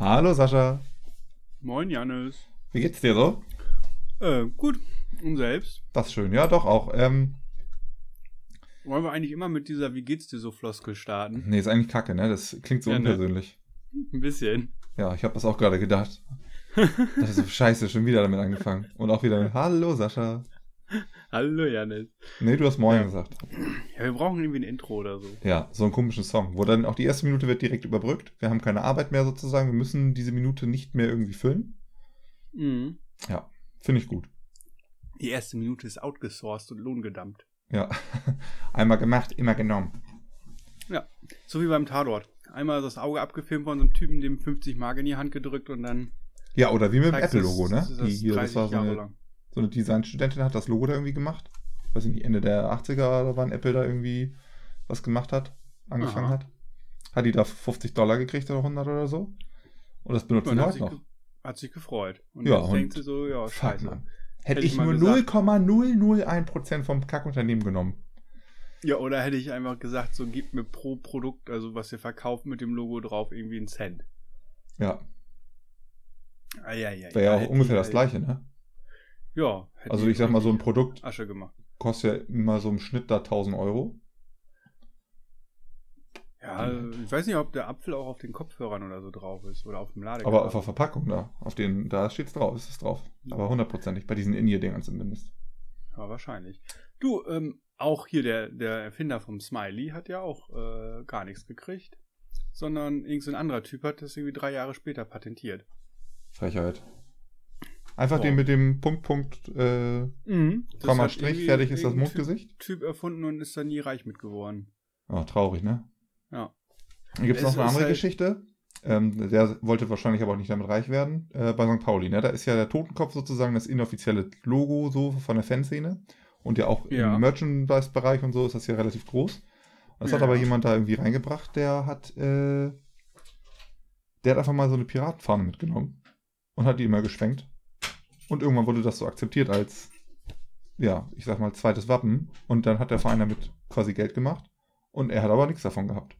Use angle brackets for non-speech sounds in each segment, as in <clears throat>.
Hallo Sascha. Moin Janis. Wie geht's dir so? Äh, gut. Und selbst? Das ist schön, ja doch auch. Ähm, Wollen wir eigentlich immer mit dieser Wie geht's dir so Floskel starten? nee, ist eigentlich kacke, ne? Das klingt so Ja, ne? unpersönlich. <laughs> Ein bisschen. Ja, ich habe das auch gerade gedacht. <laughs> Das ist so scheiße, schon wieder damit angefangen. Und auch wieder mit Hallo Sascha. <laughs> Hallo Janis. Nee, du hast Moin Ja. gesagt. Ja, wir brauchen irgendwie ein Intro oder so. Ja, so einen komischen Song, wo dann auch die erste Minute wird direkt überbrückt. Wir haben keine Arbeit mehr sozusagen. Wir müssen diese Minute nicht mehr irgendwie füllen. Mhm. Ja, finde ich gut. Die erste Minute ist outgesourced und lohngedammt. Ja, <laughs> einmal gemacht, immer genommen. Ja. So wie beim Tatort. Einmal das Auge abgefilmt von so einem Typen, dem 50 Mark in die Hand gedrückt und dann Ja, oder wie mit dem Apple-Logo, ne? das- das Die hier, das 30 war so eine. So eine Designstudentin hat das Logo da irgendwie gemacht. Weiß ich nicht, Ende der 80er oder wann Apple da irgendwie was gemacht hat, angefangen Aha. hat. Hat die da 50 Dollar gekriegt oder 100 oder so? Und das benutzen Und sich, noch. hat sich gefreut. Und Ja, jetzt und- denkt sie so, ja, scheiße. Mann. Hätte Hätte ich nur gesagt. 0,001% vom Kackunternehmen genommen. Ja, oder hätte ich einfach gesagt, so gib mir pro Produkt, also was ihr verkauft mit dem Logo drauf, irgendwie einen Cent. Ja, Ah, ja, ja, wäre ja auch ungefähr die- das gleiche, ne? Ja. Also ich sag mal, so ein Produkt Asche gemacht. kostet ja immer so im Schnitt da 1000 Euro. Ja, Mhm. ich weiß nicht, ob der Apfel auch auf den Kopfhörern oder so drauf ist oder auf dem Ladekabel. Aber auf der Verpackung da, auf den, da steht's drauf, ist es drauf. Aber hundertprozentig, bei diesen In-Ear-Dingern zumindest. Ja, wahrscheinlich. Du, ähm, auch hier der, der Erfinder vom Smiley hat ja auch äh, gar nichts gekriegt, sondern irgendein so anderer Typ hat das irgendwie drei Jahre später patentiert. Frechheit. Einfach Boah. den mit dem Punkt, Punkt, äh, Mhm. Komma, hat Strich, fertig ist das Mondgesicht. Typ, typ erfunden und ist dann nie reich mit geworden. Oh, traurig, ne? Ja. Dann gibt es noch eine andere halt- Geschichte. Ähm, der wollte wahrscheinlich aber auch nicht damit reich werden. Äh, bei St. Pauli, ne? Da ist ja der Totenkopf sozusagen das inoffizielle Logo so von der Fanszene. Und ja auch Ja. im Merchandise-Bereich und so ist das ja relativ groß. Das hat Ja. aber jemand da irgendwie reingebracht, der hat, äh, der hat einfach mal so eine Piratenfahne mitgenommen und hat die immer geschwenkt. Und irgendwann wurde das so akzeptiert als, ja, ich sag mal, zweites Wappen. Und dann hat der Verein damit quasi Geld gemacht. Und er hat aber nichts davon gehabt.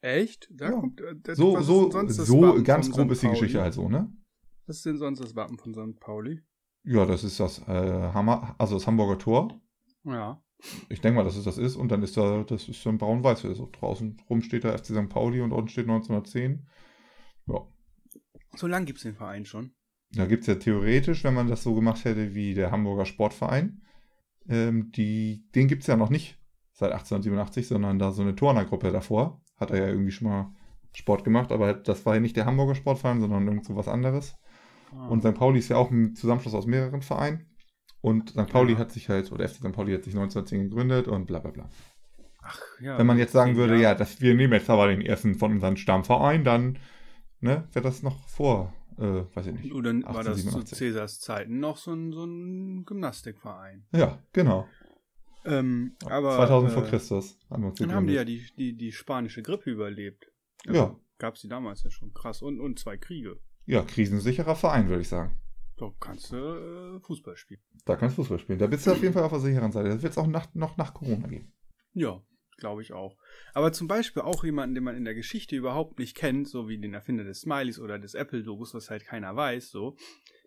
Echt? Da Ja. kommt, äh, das, So, so, so ganz grob St. ist die? Geschichte halt so, ne? Was ist denn sonst das Wappen von St. Pauli? Ja, das ist das äh, Hammer, also das Hamburger Tor. Ja. Ich denke mal, dass es das ist. Und dann ist da, das ist so ein braun-weiß. So draußen rum steht da FC St. Pauli und unten steht 1910. Ja. So lang gibt es den Verein schon. Da gibt es ja theoretisch, wenn man das so gemacht hätte wie der Hamburger Sportverein, ähm, die, den gibt es ja noch nicht seit 1887, sondern da so eine Turnergruppe davor. Hat er ja irgendwie schon mal Sport gemacht, aber das war ja nicht der Hamburger Sportverein, sondern irgend so was anderes. Ah. Und St. Pauli ist ja auch ein Zusammenschluss aus mehreren Vereinen. Und St. Pauli Ja. hat sich halt, oder FC St. Pauli hat sich 1910 gegründet und bla bla bla. Ach, ja. Wenn man jetzt sagen würde, Jahre. ja, dass wir nehmen jetzt aber den ersten von unseren Stammverein, dann ne, wäre das noch vor, äh, weiß ich nicht. Oder war das zu 1887. Cäsars Zeiten noch so ein, so ein Gymnastikverein? Ja, genau. Ähm, aber 2000 äh, vor Christus haben wir uns Dann haben die ja die, die, die spanische Grippe überlebt. Ja. Gab es die damals ja schon. Krass. Und, und zwei Kriege. Ja, krisensicherer Verein, würde ich sagen. Da kannst du äh, Fußball spielen. Da kannst du Fußball spielen. Da bist du auf jeden Fall auf der sicheren Seite. Das wird es auch nach, noch nach Corona geben. Ja, glaube ich auch. Aber zum Beispiel auch jemanden, den man in der Geschichte überhaupt nicht kennt, so wie den Erfinder des Smileys oder des Apple-Logos, was halt keiner weiß, so,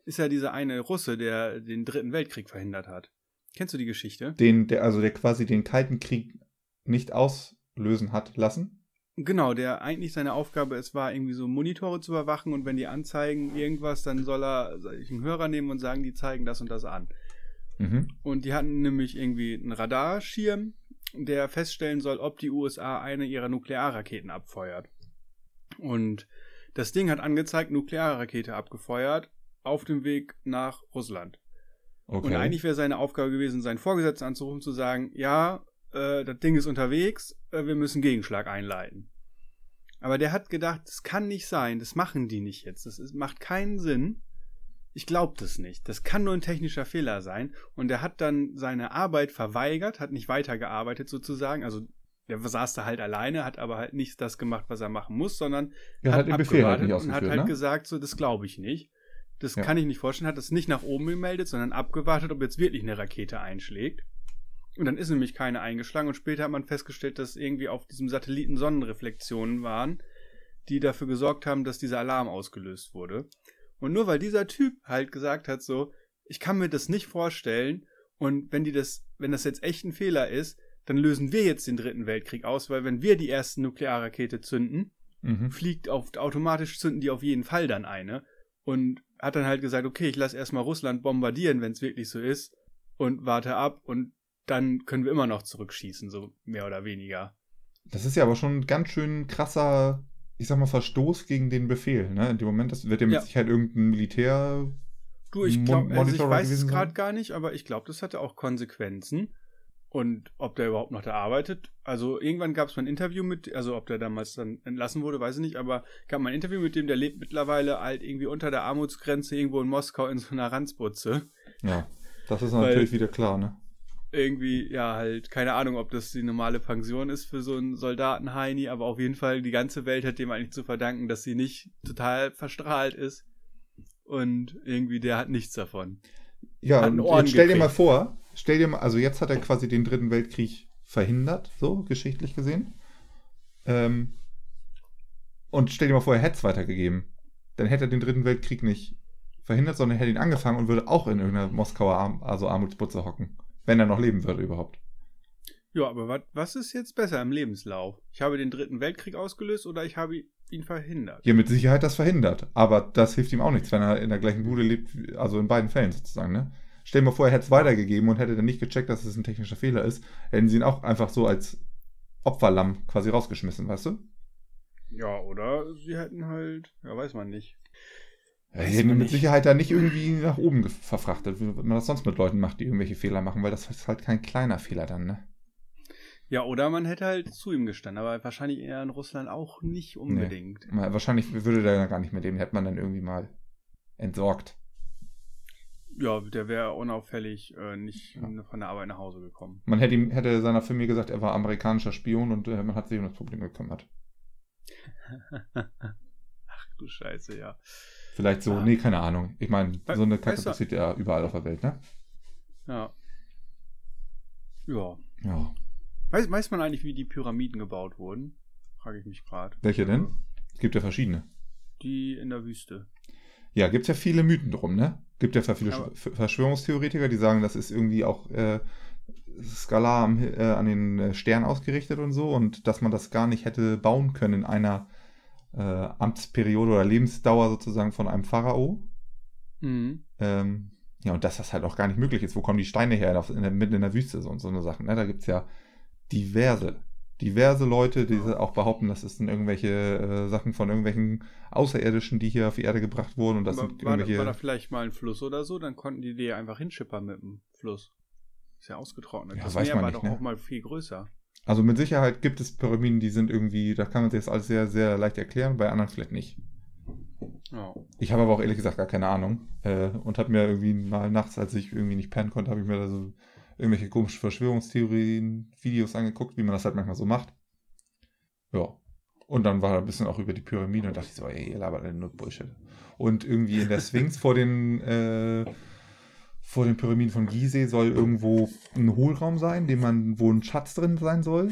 ist ja dieser eine Russe, der den Dritten Weltkrieg verhindert hat. Kennst du die Geschichte? Den, der, also der quasi den Kalten Krieg nicht auslösen hat lassen. Genau, der eigentlich seine Aufgabe es war, irgendwie so Monitore zu überwachen und wenn die anzeigen irgendwas, dann soll er einen Hörer nehmen und sagen, die zeigen das und das an. Mhm. Und die hatten nämlich irgendwie einen Radarschirm, der feststellen soll, ob die USA eine ihrer Nuklearraketen abfeuert. Und das Ding hat angezeigt, Nuklearrakete abgefeuert auf dem Weg nach Russland. Okay. Und eigentlich wäre seine Aufgabe gewesen, seinen Vorgesetzten anzurufen, zu sagen, ja, äh, das Ding ist unterwegs, äh, wir müssen Gegenschlag einleiten. Aber der hat gedacht, das kann nicht sein, das machen die nicht jetzt, das ist, macht keinen Sinn. Ich glaube das nicht. Das kann nur ein technischer Fehler sein. Und er hat dann seine Arbeit verweigert, hat nicht weitergearbeitet sozusagen. Also der saß da halt alleine, hat aber halt nicht das gemacht, was er machen muss, sondern er hat den Befehl halt nicht und hat halt ne? gesagt, so, das glaube ich nicht. Das Ja. kann ich nicht vorstellen, hat das nicht nach oben gemeldet, sondern abgewartet, ob jetzt wirklich eine Rakete einschlägt. Und dann ist nämlich keine eingeschlagen und später hat man festgestellt, dass irgendwie auf diesem Satelliten Sonnenreflexionen waren, die dafür gesorgt haben, dass dieser Alarm ausgelöst wurde. Und nur weil dieser Typ halt gesagt hat, so, ich kann mir das nicht vorstellen und wenn die das, wenn das jetzt echt ein Fehler ist, dann lösen wir jetzt den dritten Weltkrieg aus, weil wenn wir die erste Nuklearrakete zünden, Mhm. fliegt auf, automatisch zünden die auf jeden Fall dann eine. Und hat dann halt gesagt, okay, ich lasse erstmal Russland bombardieren, wenn es wirklich so ist, und warte ab und dann können wir immer noch zurückschießen, so mehr oder weniger. Das ist ja aber schon ein ganz schön krasser, ich sag mal, Verstoß gegen den Befehl. Ne? In dem Moment, das wird ja mit Ja. Sicherheit irgendein Militär. Du, ich glaube, also ich weiß es gerade gar nicht, aber ich glaube, das hatte auch Konsequenzen. Und ob der überhaupt noch da arbeitet, also irgendwann gab es mal ein Interview mit, also ob der damals dann entlassen wurde, weiß ich nicht, aber gab mal ein Interview mit dem, der lebt mittlerweile halt irgendwie unter der Armutsgrenze irgendwo in Moskau in so einer Ranzbutze. Ja, das ist Weil- natürlich wieder klar, ne? Irgendwie, ja, halt, keine Ahnung, ob das die normale Pension ist für so einen Soldaten-Heini, aber auf jeden Fall, die ganze Welt hat dem eigentlich zu verdanken, dass sie nicht total verstrahlt ist. Und irgendwie, der hat nichts davon. Ja, und jetzt stell dir mal vor, stell dir mal, also jetzt hat er quasi den Dritten Weltkrieg verhindert, so geschichtlich gesehen. Ähm, und stell dir mal vor, er hätte es weitergegeben. Dann hätte er den Dritten Weltkrieg nicht verhindert, sondern hätte ihn angefangen und würde auch in irgendeiner Moskauer Arm, also Armutsbutze hocken. Wenn er noch leben würde überhaupt. Ja, aber wat, was ist jetzt besser im Lebenslauf? Ich habe den Dritten Weltkrieg ausgelöst oder ich habe ihn verhindert? Ja, mit Sicherheit das verhindert. Aber das hilft ihm auch nichts, wenn er in der gleichen Bude lebt, also in beiden Fällen sozusagen, ne? Stell dir mal vor, er hätte es weitergegeben und hätte dann nicht gecheckt, dass es ein technischer Fehler ist, hätten sie ihn auch einfach so als Opferlamm quasi rausgeschmissen, weißt du? Ja, oder sie hätten halt, ja, weiß man nicht. Ja, die hätten ihn mit nicht. Sicherheit da nicht irgendwie nach oben verfrachtet, wie man das sonst mit Leuten macht, die irgendwelche Fehler machen, weil das ist halt kein kleiner Fehler dann, ne? Ja, oder man hätte halt zu ihm gestanden, aber wahrscheinlich eher in Russland auch nicht unbedingt. Mal- Wahrscheinlich würde der gar nicht mit dem, hätte man dann irgendwie mal entsorgt. Ja, der wäre unauffällig äh, nicht Ja. von der Arbeit nach Hause gekommen. Man hätte ihm, hätte seiner Familie gesagt, er war amerikanischer Spion und äh, man hat sich um das Problem gekümmert. <laughs> Ach du Scheiße, ja. Vielleicht so, Ah. nee, keine Ahnung. Ich meine, so eine Kacke passiert ja überall auf der Welt, ne? Ja. Ja. Ja. Weiß, weiß man eigentlich, wie die Pyramiden gebaut wurden? Frage ich mich gerade. Welche denn? Es gibt ja verschiedene. Die in der Wüste. Ja, gibt ja viele Mythen drum, ne? Gibt ja viele Sch- Verschwörungstheoretiker, die sagen, das ist irgendwie auch äh, skalar am, äh, an den äh, Stern ausgerichtet und so und dass man das gar nicht hätte bauen können in einer äh, Amtsperiode oder Lebensdauer sozusagen von einem Pharao. Mhm. Ähm, ja, und dass das halt auch gar nicht möglich ist. Wo kommen die Steine her? In der, mitten in der Wüste so und so eine Sachen. Ne? Da gibt es ja diverse, diverse Leute, die auch behaupten, das sind irgendwelche äh, Sachen von irgendwelchen Außerirdischen, die hier auf die Erde gebracht wurden. Und das Aber sind war, da, irgendwelche. war da vielleicht mal ein Fluss oder so? Dann konnten die die einfach hinschippern mit dem Fluss. Ist ja ausgetrocknet. Ja, das weiß Meer man war nicht, doch ne? auch mal viel größer. Also mit Sicherheit gibt es Pyramiden, die sind irgendwie, da kann man sich das alles sehr, sehr leicht erklären, bei anderen vielleicht nicht. Ja. Ich habe aber auch ehrlich gesagt gar keine Ahnung. Äh, und habe mir irgendwie mal nachts, als ich irgendwie nicht pennen konnte, habe ich mir da so irgendwelche komischen Verschwörungstheorien, Videos angeguckt, wie man das halt manchmal so macht. Ja. Und dann war da ein bisschen auch über die Pyramiden und dachte ich so, ey, ihr labert nur Bullshit. Und irgendwie in der Sphinx vor den, äh, vor den Pyramiden von Gizeh soll irgendwo ein Hohlraum sein, dem man, wo ein Schatz drin sein soll.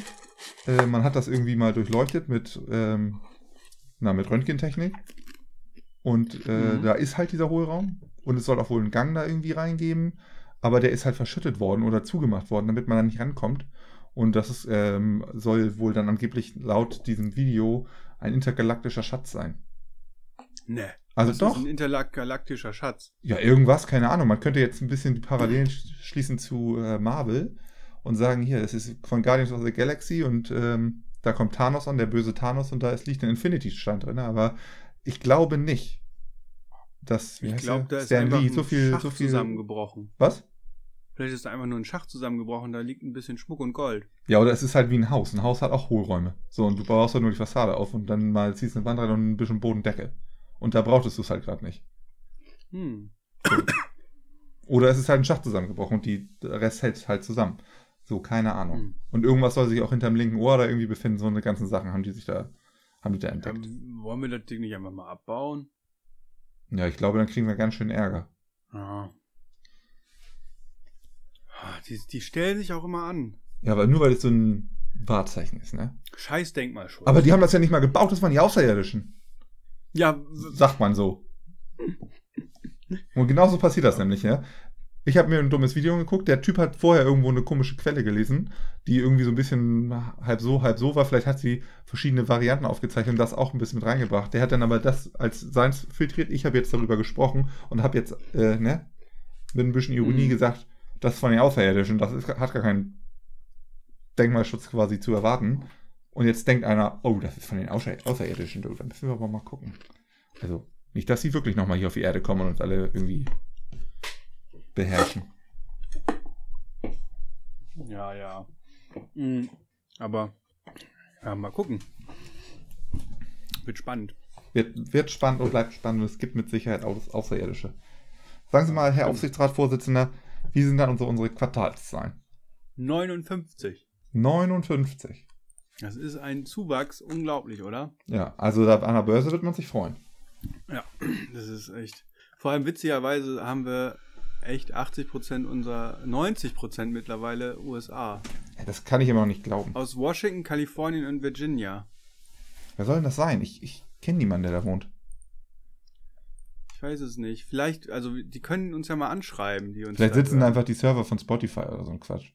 Äh, man hat das irgendwie mal durchleuchtet mit, ähm, na, mit Röntgentechnik. Und äh, Mhm. da ist halt dieser Hohlraum. Und es soll auch wohl einen Gang da irgendwie reingeben. Aber der ist halt verschüttet worden oder zugemacht worden, damit man da nicht rankommt. Und das ist, ähm, soll wohl dann angeblich laut diesem Video ein intergalaktischer Schatz sein. Ne. Also das doch. ist ein intergalaktischer Schatz. Ja, irgendwas, keine Ahnung. Man könnte jetzt ein bisschen die Parallelen sch- schließen zu äh, Marvel und sagen, hier, das ist von Guardians of the Galaxy und ähm, da kommt Thanos an, der böse Thanos, und da ist, liegt ein Infinity-Stein drin. Aber ich glaube nicht, dass Ich glaube, da ist Stan einfach Lee ein so viel, Schacht so viel. zusammengebrochen. Was? Vielleicht ist da einfach nur ein Schacht zusammengebrochen, da liegt ein bisschen Schmuck und Gold. Ja, oder es ist halt wie ein Haus. Ein Haus hat auch Hohlräume. So, und du baust halt nur die Fassade auf und dann mal ziehst eine Wand rein und ein bisschen Bodendecke. Und da brauchtest du es halt gerade nicht. Hm. Oder es ist halt ein Schacht zusammengebrochen und die, der Rest hält halt zusammen. So, keine Ahnung. Hm. Und irgendwas soll sich auch hinterm linken Ohr da irgendwie befinden. So eine ganzen Sachen haben die sich da, haben die da entdeckt. Ähm, wollen wir das Ding nicht einfach mal abbauen? Ja, ich glaube, dann kriegen wir ganz schön Ärger. Ja. Ah, Die, die stellen sich auch immer an. Ja, aber nur weil es so ein Wahrzeichen ist, ne? Scheiß Denkmalschutz. Aber die haben das ja nicht mal gebaut, das waren die Außerirdischen. Ja, Sagt man so. Und genauso passiert das nämlich, ja. Ich habe mir ein dummes Video geguckt. Der Typ hat vorher irgendwo eine komische Quelle gelesen, die irgendwie so ein bisschen halb so, halb so war. Vielleicht hat sie verschiedene Varianten aufgezeichnet und das auch ein bisschen mit reingebracht. Der hat dann aber das als seins filtriert. Ich habe jetzt darüber gesprochen und habe jetzt, äh, ne, mit ein bisschen Ironie Mhm. gesagt, das ist von den Außerirdischen. Das ist, hat gar keinen Denkmalschutz quasi zu erwarten. Und jetzt denkt einer, oh, das ist von den Außer Außerirdischen. Da müssen wir aber mal gucken. Also, nicht, dass sie wirklich nochmal hier auf die Erde kommen und uns alle irgendwie beherrschen. Ja, ja. Mhm. Aber, ja, mal gucken. Wird spannend. Wird, wird spannend und bleibt spannend. und Es gibt mit Sicherheit auch Außerirdische. Sagen Sie mal, Herr Aufsichtsratsvorsitzender, wie sind dann unsere, unsere Quartalszahlen? 59. 59. Das ist ein Zuwachs, unglaublich, oder? Ja, also da, an der Börse wird man sich freuen. Ja, <clears throat> das ist echt. Vor allem witzigerweise haben wir echt 80% unserer, 90% mittlerweile USA. Das kann ich immer noch nicht glauben. Aus Washington, Kalifornien und Virginia. Wer soll denn das sein? Ich, ich kenne niemanden, der da wohnt. Ich weiß es nicht. Vielleicht, also die können uns ja mal anschreiben, die uns. Vielleicht sitzen da einfach die Server von Spotify oder so ein Quatsch.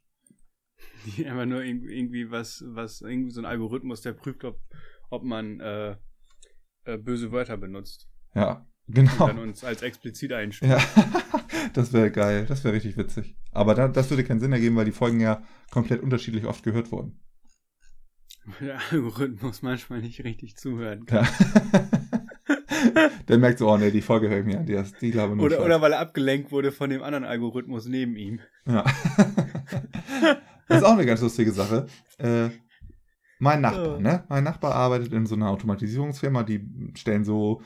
Die <laughs> einfach nur irg- irgendwie was, was, irgendwie so ein Algorithmus, der prüft, ob, ob man äh, äh, böse Wörter benutzt. Ja, Und genau. dann uns als explizit einstuft. Ja, <laughs> das wäre geil. Das wäre richtig witzig. Aber da, das würde keinen Sinn ergeben, weil die Folgen ja komplett unterschiedlich oft gehört wurden. Weil der Algorithmus manchmal nicht richtig zuhören kann. Ja. <laughs> Der merkt so, oh ne, die Folge höre ich mir an. Die, ist- die glaube nur Oder, Scheiß. oder weil er abgelenkt wurde von dem anderen Algorithmus neben ihm. Ja. Das ist auch eine ganz lustige Sache. Äh, mein Nachbar, Ja. ne? Mein Nachbar arbeitet in so einer Automatisierungsfirma, die stellen so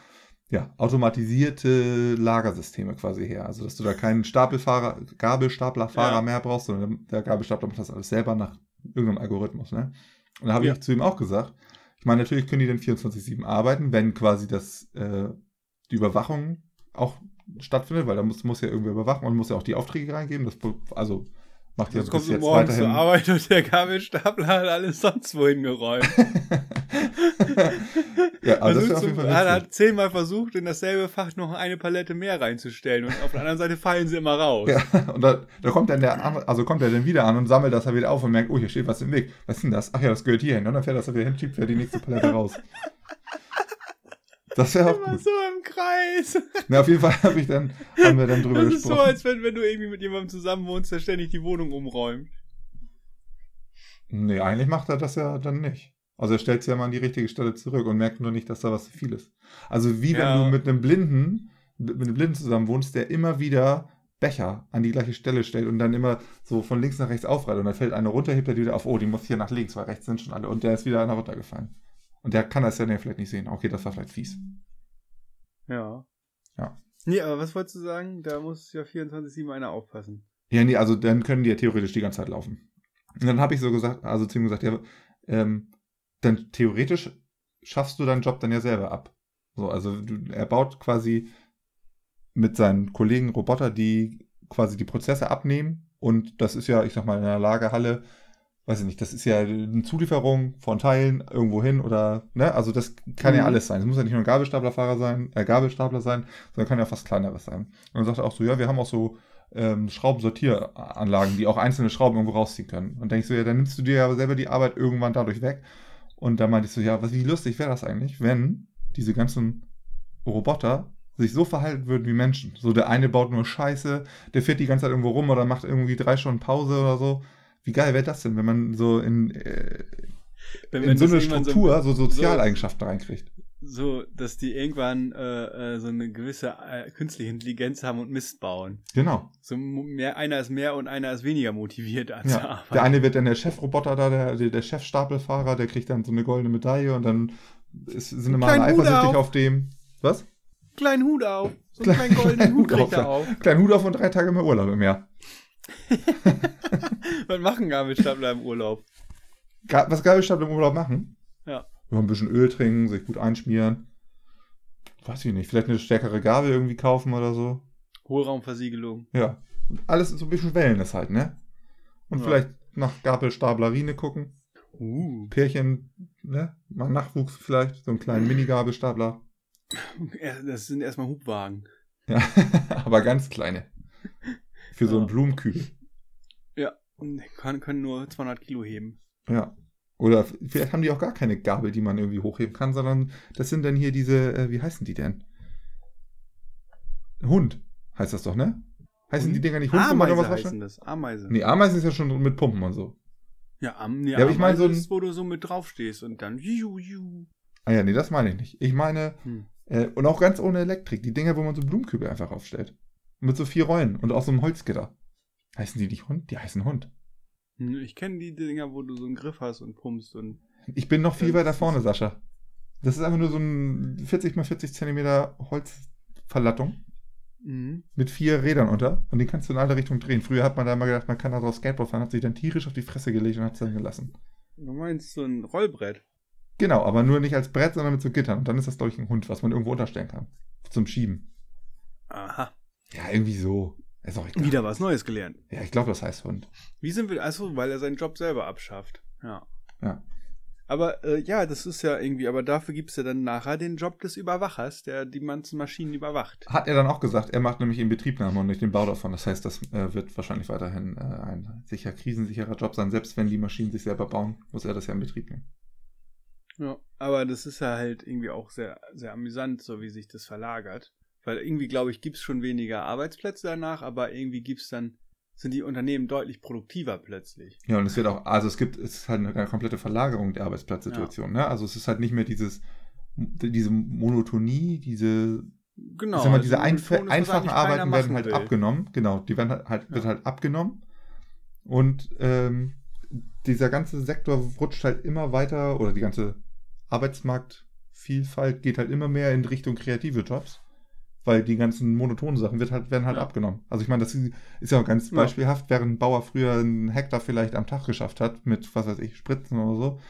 ja, automatisierte Lagersysteme quasi her. Also, dass du da keinen Stapelfahrer, Gabelstaplerfahrer Ja. mehr brauchst, sondern der Gabelstapler macht das alles selber nach irgendeinem Algorithmus, ne? Und da habe Ja. ich zu ihm auch gesagt, ich meine, natürlich können die dann 24-7 arbeiten, wenn quasi das, äh, die Überwachung auch stattfindet, weil da muss, muss ja irgendwer überwachen und muss ja auch die Aufträge reingeben. Das, also macht ja Jetzt kommst bis du jetzt morgens zur weiterhin. Arbeit und der Gabelstapler hat alles sonst wohin geräumt. <laughs> ja, aber das wäre auf jeden Fall er witzig. hat zehnmal versucht, in dasselbe Fach noch eine Palette mehr reinzustellen und auf der anderen Seite fallen sie immer raus. Ja, und da, da kommt dann der andere, also kommt er dann wieder an und sammelt das dann wieder auf und merkt, oh, hier steht was im Weg. Was ist denn das? Ach ja, das gehört hier hin. Und dann fährt das da wieder hin, schiebt wieder die nächste Palette raus. Das wäre auch Immer gut. so im Kreis. <laughs> Na, auf jeden Fall habe ich dann, haben wir dann drüber Das ist so, gesprochen. als wenn, wenn du irgendwie mit jemandem zusammen wohnst, der ständig die Wohnung umräumt. nee, eigentlich macht er das ja dann nicht. Also er stellt es ja mal an die richtige Stelle zurück und merkt nur nicht, dass da was zu viel ist. Also wie Ja. wenn du mit einem Blinden, mit einem Blinden zusammen wohnst, der immer wieder Becher an die gleiche Stelle stellt und dann immer so von links nach rechts aufreiht und dann fällt einer runter, hebt er die wieder auf, oh, die muss hier nach links, weil rechts sind schon alle und der ist wieder einer runtergefallen. Und der kann das ja vielleicht nicht sehen. Okay, das war vielleicht fies. Ja. Ja. Nee, aber was wolltest du sagen? Da muss ja 24-7 einer aufpassen. Ja, nee, also dann können die ja theoretisch die ganze Zeit laufen. Und dann habe ich so gesagt, also zu ihm gesagt, ja, ähm, dann theoretisch schaffst du deinen Job dann ja selber ab. So, also du, er baut quasi mit seinen Kollegen Roboter, die quasi die Prozesse abnehmen. Und das ist ja, ich sag mal, in einer Lagerhalle, weiß ich nicht, das ist ja eine Zulieferung von Teilen irgendwo hin oder, ne, also das kann ja Mhm. alles sein. Es muss ja nicht nur ein Gabelstaplerfahrer sein, äh, Gabelstapler sein, sondern kann ja fast kleineres sein. Und dann sagt er auch so, ja, wir haben auch so ähm, Schraubensortieranlagen, die auch einzelne Schrauben irgendwo rausziehen können. Und denkst du, ja, dann nimmst du dir ja selber die Arbeit irgendwann dadurch weg. Und da meinte ich so, ja, was wie lustig wäre das eigentlich, wenn diese ganzen Roboter sich so verhalten würden wie Menschen. So der eine baut nur Scheiße, der fährt die ganze Zeit irgendwo rum oder macht irgendwie drei Stunden Pause oder so. Wie geil wäre das denn, wenn man so in, äh, in so eine Struktur so, Sozialeigenschaften reinkriegt? So, so, dass die irgendwann äh, äh, so eine gewisse äh, künstliche Intelligenz haben und Mist bauen. Genau. So mehr, einer ist mehr und einer ist weniger motiviert als Ja. der Arbeit. Der eine wird dann der Chefroboter da, der, der Chefstapelfahrer, der kriegt dann so eine goldene Medaille und dann ist, sind immer alle Hut eifersüchtig auf. auf dem. Was? kleinen Hut auf. So einen kleinen goldenen <laughs> Hut kriegt er auf. Kleinen Hut auf und drei Tage mehr Urlaub im Jahr. <laughs> Was machen Gabelstapler im Urlaub? Was Gabelstapler im Urlaub machen? Ja. Ja, ein bisschen Öl trinken, sich gut einschmieren. Weiß ich nicht. Vielleicht eine stärkere Gabel irgendwie kaufen oder so. Hohlraumversiegelung. Ja. Alles so ein bisschen Wellness halt, ne? Und Ja. vielleicht nach Gabelstaplerine gucken. Uh. Pärchen, ne? Mal Nachwuchs vielleicht, so einen kleinen Minigabelstapler. Das sind erstmal Hubwagen. Ja, <laughs> aber ganz kleine. Für so einen. Blumenkübel. Ja. Und Kann, können nur 200 Kilo heben. Ja. Oder vielleicht haben die auch gar keine Gabel, die man irgendwie hochheben kann, sondern das sind dann hier diese, äh, wie heißen die denn? Hund heißt das doch, ne? Heißen die Dinger nicht Hund, Ameise was heißen das. Ameise. Nee, Ameisen ist ja schon mit Pumpen und so. Ja, am, nee, Ja, aber ich meine so ein- ist, wo du so mit draufstehst und dann ju, ju. Ah ja, nee, das meine ich nicht. Ich meine, Hm. äh, und auch ganz ohne Elektrik, die Dinger, wo man so Blumenkübel einfach aufstellt. Mit so vier Rollen und auch so einem Holzgitter. Heißen die nicht Hund? Die heißen Hund. Hm, Ich kenne die Dinger, wo du so einen Griff hast und pumpst und. Ich bin noch viel Ja, weiter vorne, Sascha. Das ist einfach nur so ein 40 mal 40 Zentimeter Holzverlattung Mhm. mit vier Rädern unter und den kannst du in alle Richtungen drehen. Früher hat man da mal gedacht, man kann da drauf Skateboard fahren, hat sich dann tierisch auf die Fresse gelegt und hat es dann gelassen. Du meinst so ein Rollbrett? Genau, aber nur nicht als Brett, sondern mit so Gittern. Und dann ist das, glaube ich, ein Hund, was man irgendwo unterstellen kann. Zum Schieben. Aha. Ja, irgendwie so. Ist auch egal. Wieder was Neues gelernt. Ja, ich glaube, das heißt Hund. Wie sind wir. Achso, weil er seinen Job selber abschafft. Ja. Ja. Aber äh, ja, das ist ja irgendwie, aber dafür gibt es ja dann nachher den Job des Überwachers, der die ganzen Maschinen überwacht. Hat er dann auch gesagt, er macht nämlich Inbetriebnahme und nicht den Bau davon. Das heißt, das äh, wird wahrscheinlich weiterhin äh, ein sicher krisensicherer Job sein. Selbst wenn die Maschinen sich selber bauen, muss er das ja in Betrieb nehmen. Ja, aber das ist ja halt irgendwie auch sehr, sehr amüsant, so wie sich das verlagert. Weil irgendwie, glaube ich, gibt es schon weniger Arbeitsplätze danach, aber irgendwie gibt's dann, sind die Unternehmen deutlich produktiver plötzlich. Ja, und es wird auch, also es gibt, es ist halt eine komplette Verlagerung der Arbeitsplatzsituation. Ne? Also es ist halt nicht mehr dieses, diese Monotonie, diese, Genau. mal, also diese einf einfachen Arbeiten werden halt will. abgenommen. Genau, die werden halt, halt wird Ja. halt abgenommen. Und ähm, dieser ganze Sektor rutscht halt immer weiter, oder die ganze Arbeitsmarktvielfalt geht halt immer mehr in Richtung kreative Jobs. Weil die ganzen monotonen Sachen wird halt, werden halt Ja. abgenommen. Also ich meine, das ist ja auch ganz Ja. beispielhaft, während ein Bauer früher einen Hektar vielleicht am Tag geschafft hat, mit, was weiß ich, Spritzen oder so,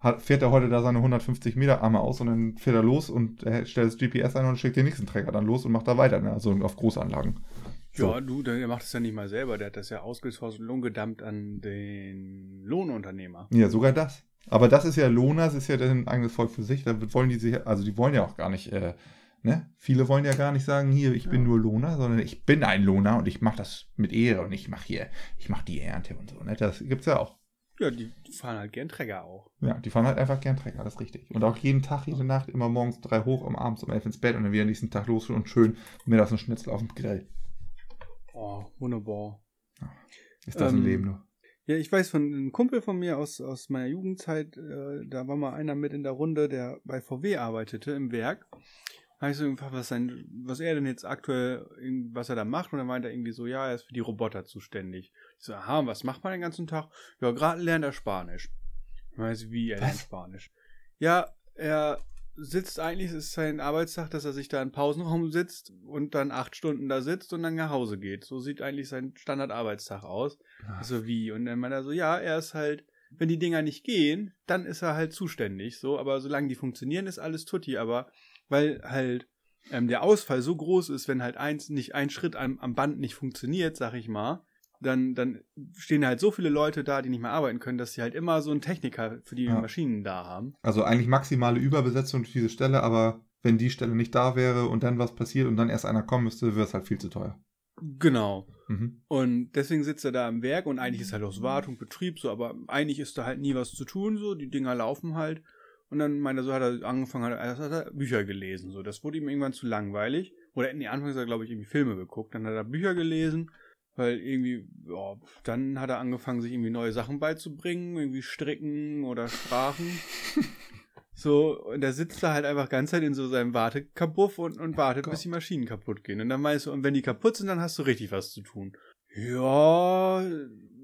hat, fährt er heute da seine 150 Meter Arme aus und dann fährt er los und er stellt das GPS ein und schickt den nächsten Träger dann los und macht da weiter, ne? also auf Großanlagen. So. Ja, du, der macht das ja nicht mal selber, der hat das ja ausgesourcet und lohngedammt an den Lohnunternehmer. Ja, sogar das. Aber das ist ja Lohner, das ist ja ein eigenes Volk für sich. Da wollen die sich, also die wollen ja auch gar nicht, äh, ne? Viele wollen ja gar nicht sagen, hier, ich bin Ja. nur Lohner, sondern ich bin ein Lohner und ich mache das mit Ehre und ich mache hier, ich mache die Ernte und so. Ne? Das gibt's ja auch. Ja, die fahren halt gern Träger auch. Ja, die fahren halt einfach gern Trecker, das ist richtig. Und auch jeden Tag, jede Nacht, immer morgens drei hoch, um abends um elf ins Bett und dann wieder nächsten Tag los und schön mittags ein Schnitzel auf dem Grill. Oh, wunderbar. Ist das ein Ähm, Leben nur? Ja, ich weiß von einem Kumpel von mir aus, aus meiner Jugendzeit, äh, da war mal einer mit in der Runde, der bei VW arbeitete im Werk. So gefragt, was, sein, was er denn jetzt aktuell, in- was er da macht. Und dann meinte er irgendwie so, ja, er ist für die Roboter zuständig. Ich so, aha, und was macht man den ganzen Tag? Ja, gerade lernt er Spanisch. Ich weiß, wie er lernt? Spanisch. Ja, er sitzt eigentlich, es ist sein Arbeitstag, dass er sich da im Pausenraum sitzt und dann acht Stunden da sitzt und dann nach Hause geht. So sieht eigentlich sein Standardarbeitstag aus. Ah, So wie? Und dann meint er so, ja, er ist halt, wenn die Dinger nicht gehen, dann ist er halt zuständig. So, aber solange die funktionieren, ist alles tutti. Aber weil halt ähm, der Ausfall so groß ist, wenn halt eins nicht ein Schritt am, am Band nicht funktioniert, sag ich mal, dann, dann stehen halt so viele Leute da, die nicht mehr arbeiten können, dass sie halt immer so einen Techniker für die Ja. Maschinen da haben. Also eigentlich maximale Überbesetzung für diese Stelle, aber wenn die Stelle nicht da wäre und dann was passiert und dann erst einer kommen müsste, wäre es halt viel zu teuer. Genau. Mhm. Und deswegen sitzt er da im Werk und eigentlich ist halt aus Wartung, Betrieb so, aber eigentlich ist da halt nie was zu tun, so, die Dinger laufen halt. Und dann meint er so, hat er angefangen, hat er, hat er Bücher gelesen, so, das wurde ihm irgendwann zu langweilig. Oder in die Anfangs hat er, glaube ich, irgendwie Filme geguckt, dann hat er Bücher gelesen, weil irgendwie, ja, dann hat er angefangen, sich irgendwie neue Sachen beizubringen, irgendwie Stricken oder Sprachen. <laughs> So, und da sitzt er halt einfach ganz Zeit in so seinem Wartekabuff und, und wartet, Gott. bis die Maschinen kaputt gehen. Und dann meinst du, und wenn die kaputt sind, dann hast du richtig was zu tun. Ja,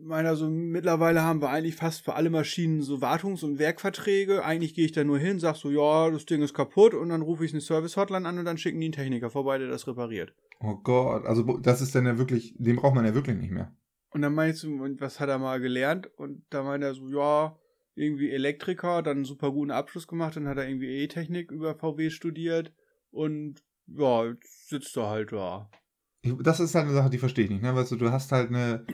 meiner so, mittlerweile haben wir eigentlich fast für alle Maschinen so Wartungs- und Werkverträge. Eigentlich gehe ich da nur hin, sag so, ja, das Ding ist kaputt und dann rufe ich eine Service-Hotline an und dann schicken die einen Techniker vorbei, der das repariert. Oh Gott, also das ist dann ja wirklich, den braucht man ja wirklich nicht mehr. Und dann meinst du, und was hat er mal gelernt? Und da meint er so, ja, irgendwie Elektriker, dann einen super guten Abschluss gemacht, dann hat er irgendwie E-Technik über VW studiert und ja, jetzt sitzt er halt da. Das ist halt eine Sache, die verstehe ich nicht. Ne? Weißt du, du hast halt eine,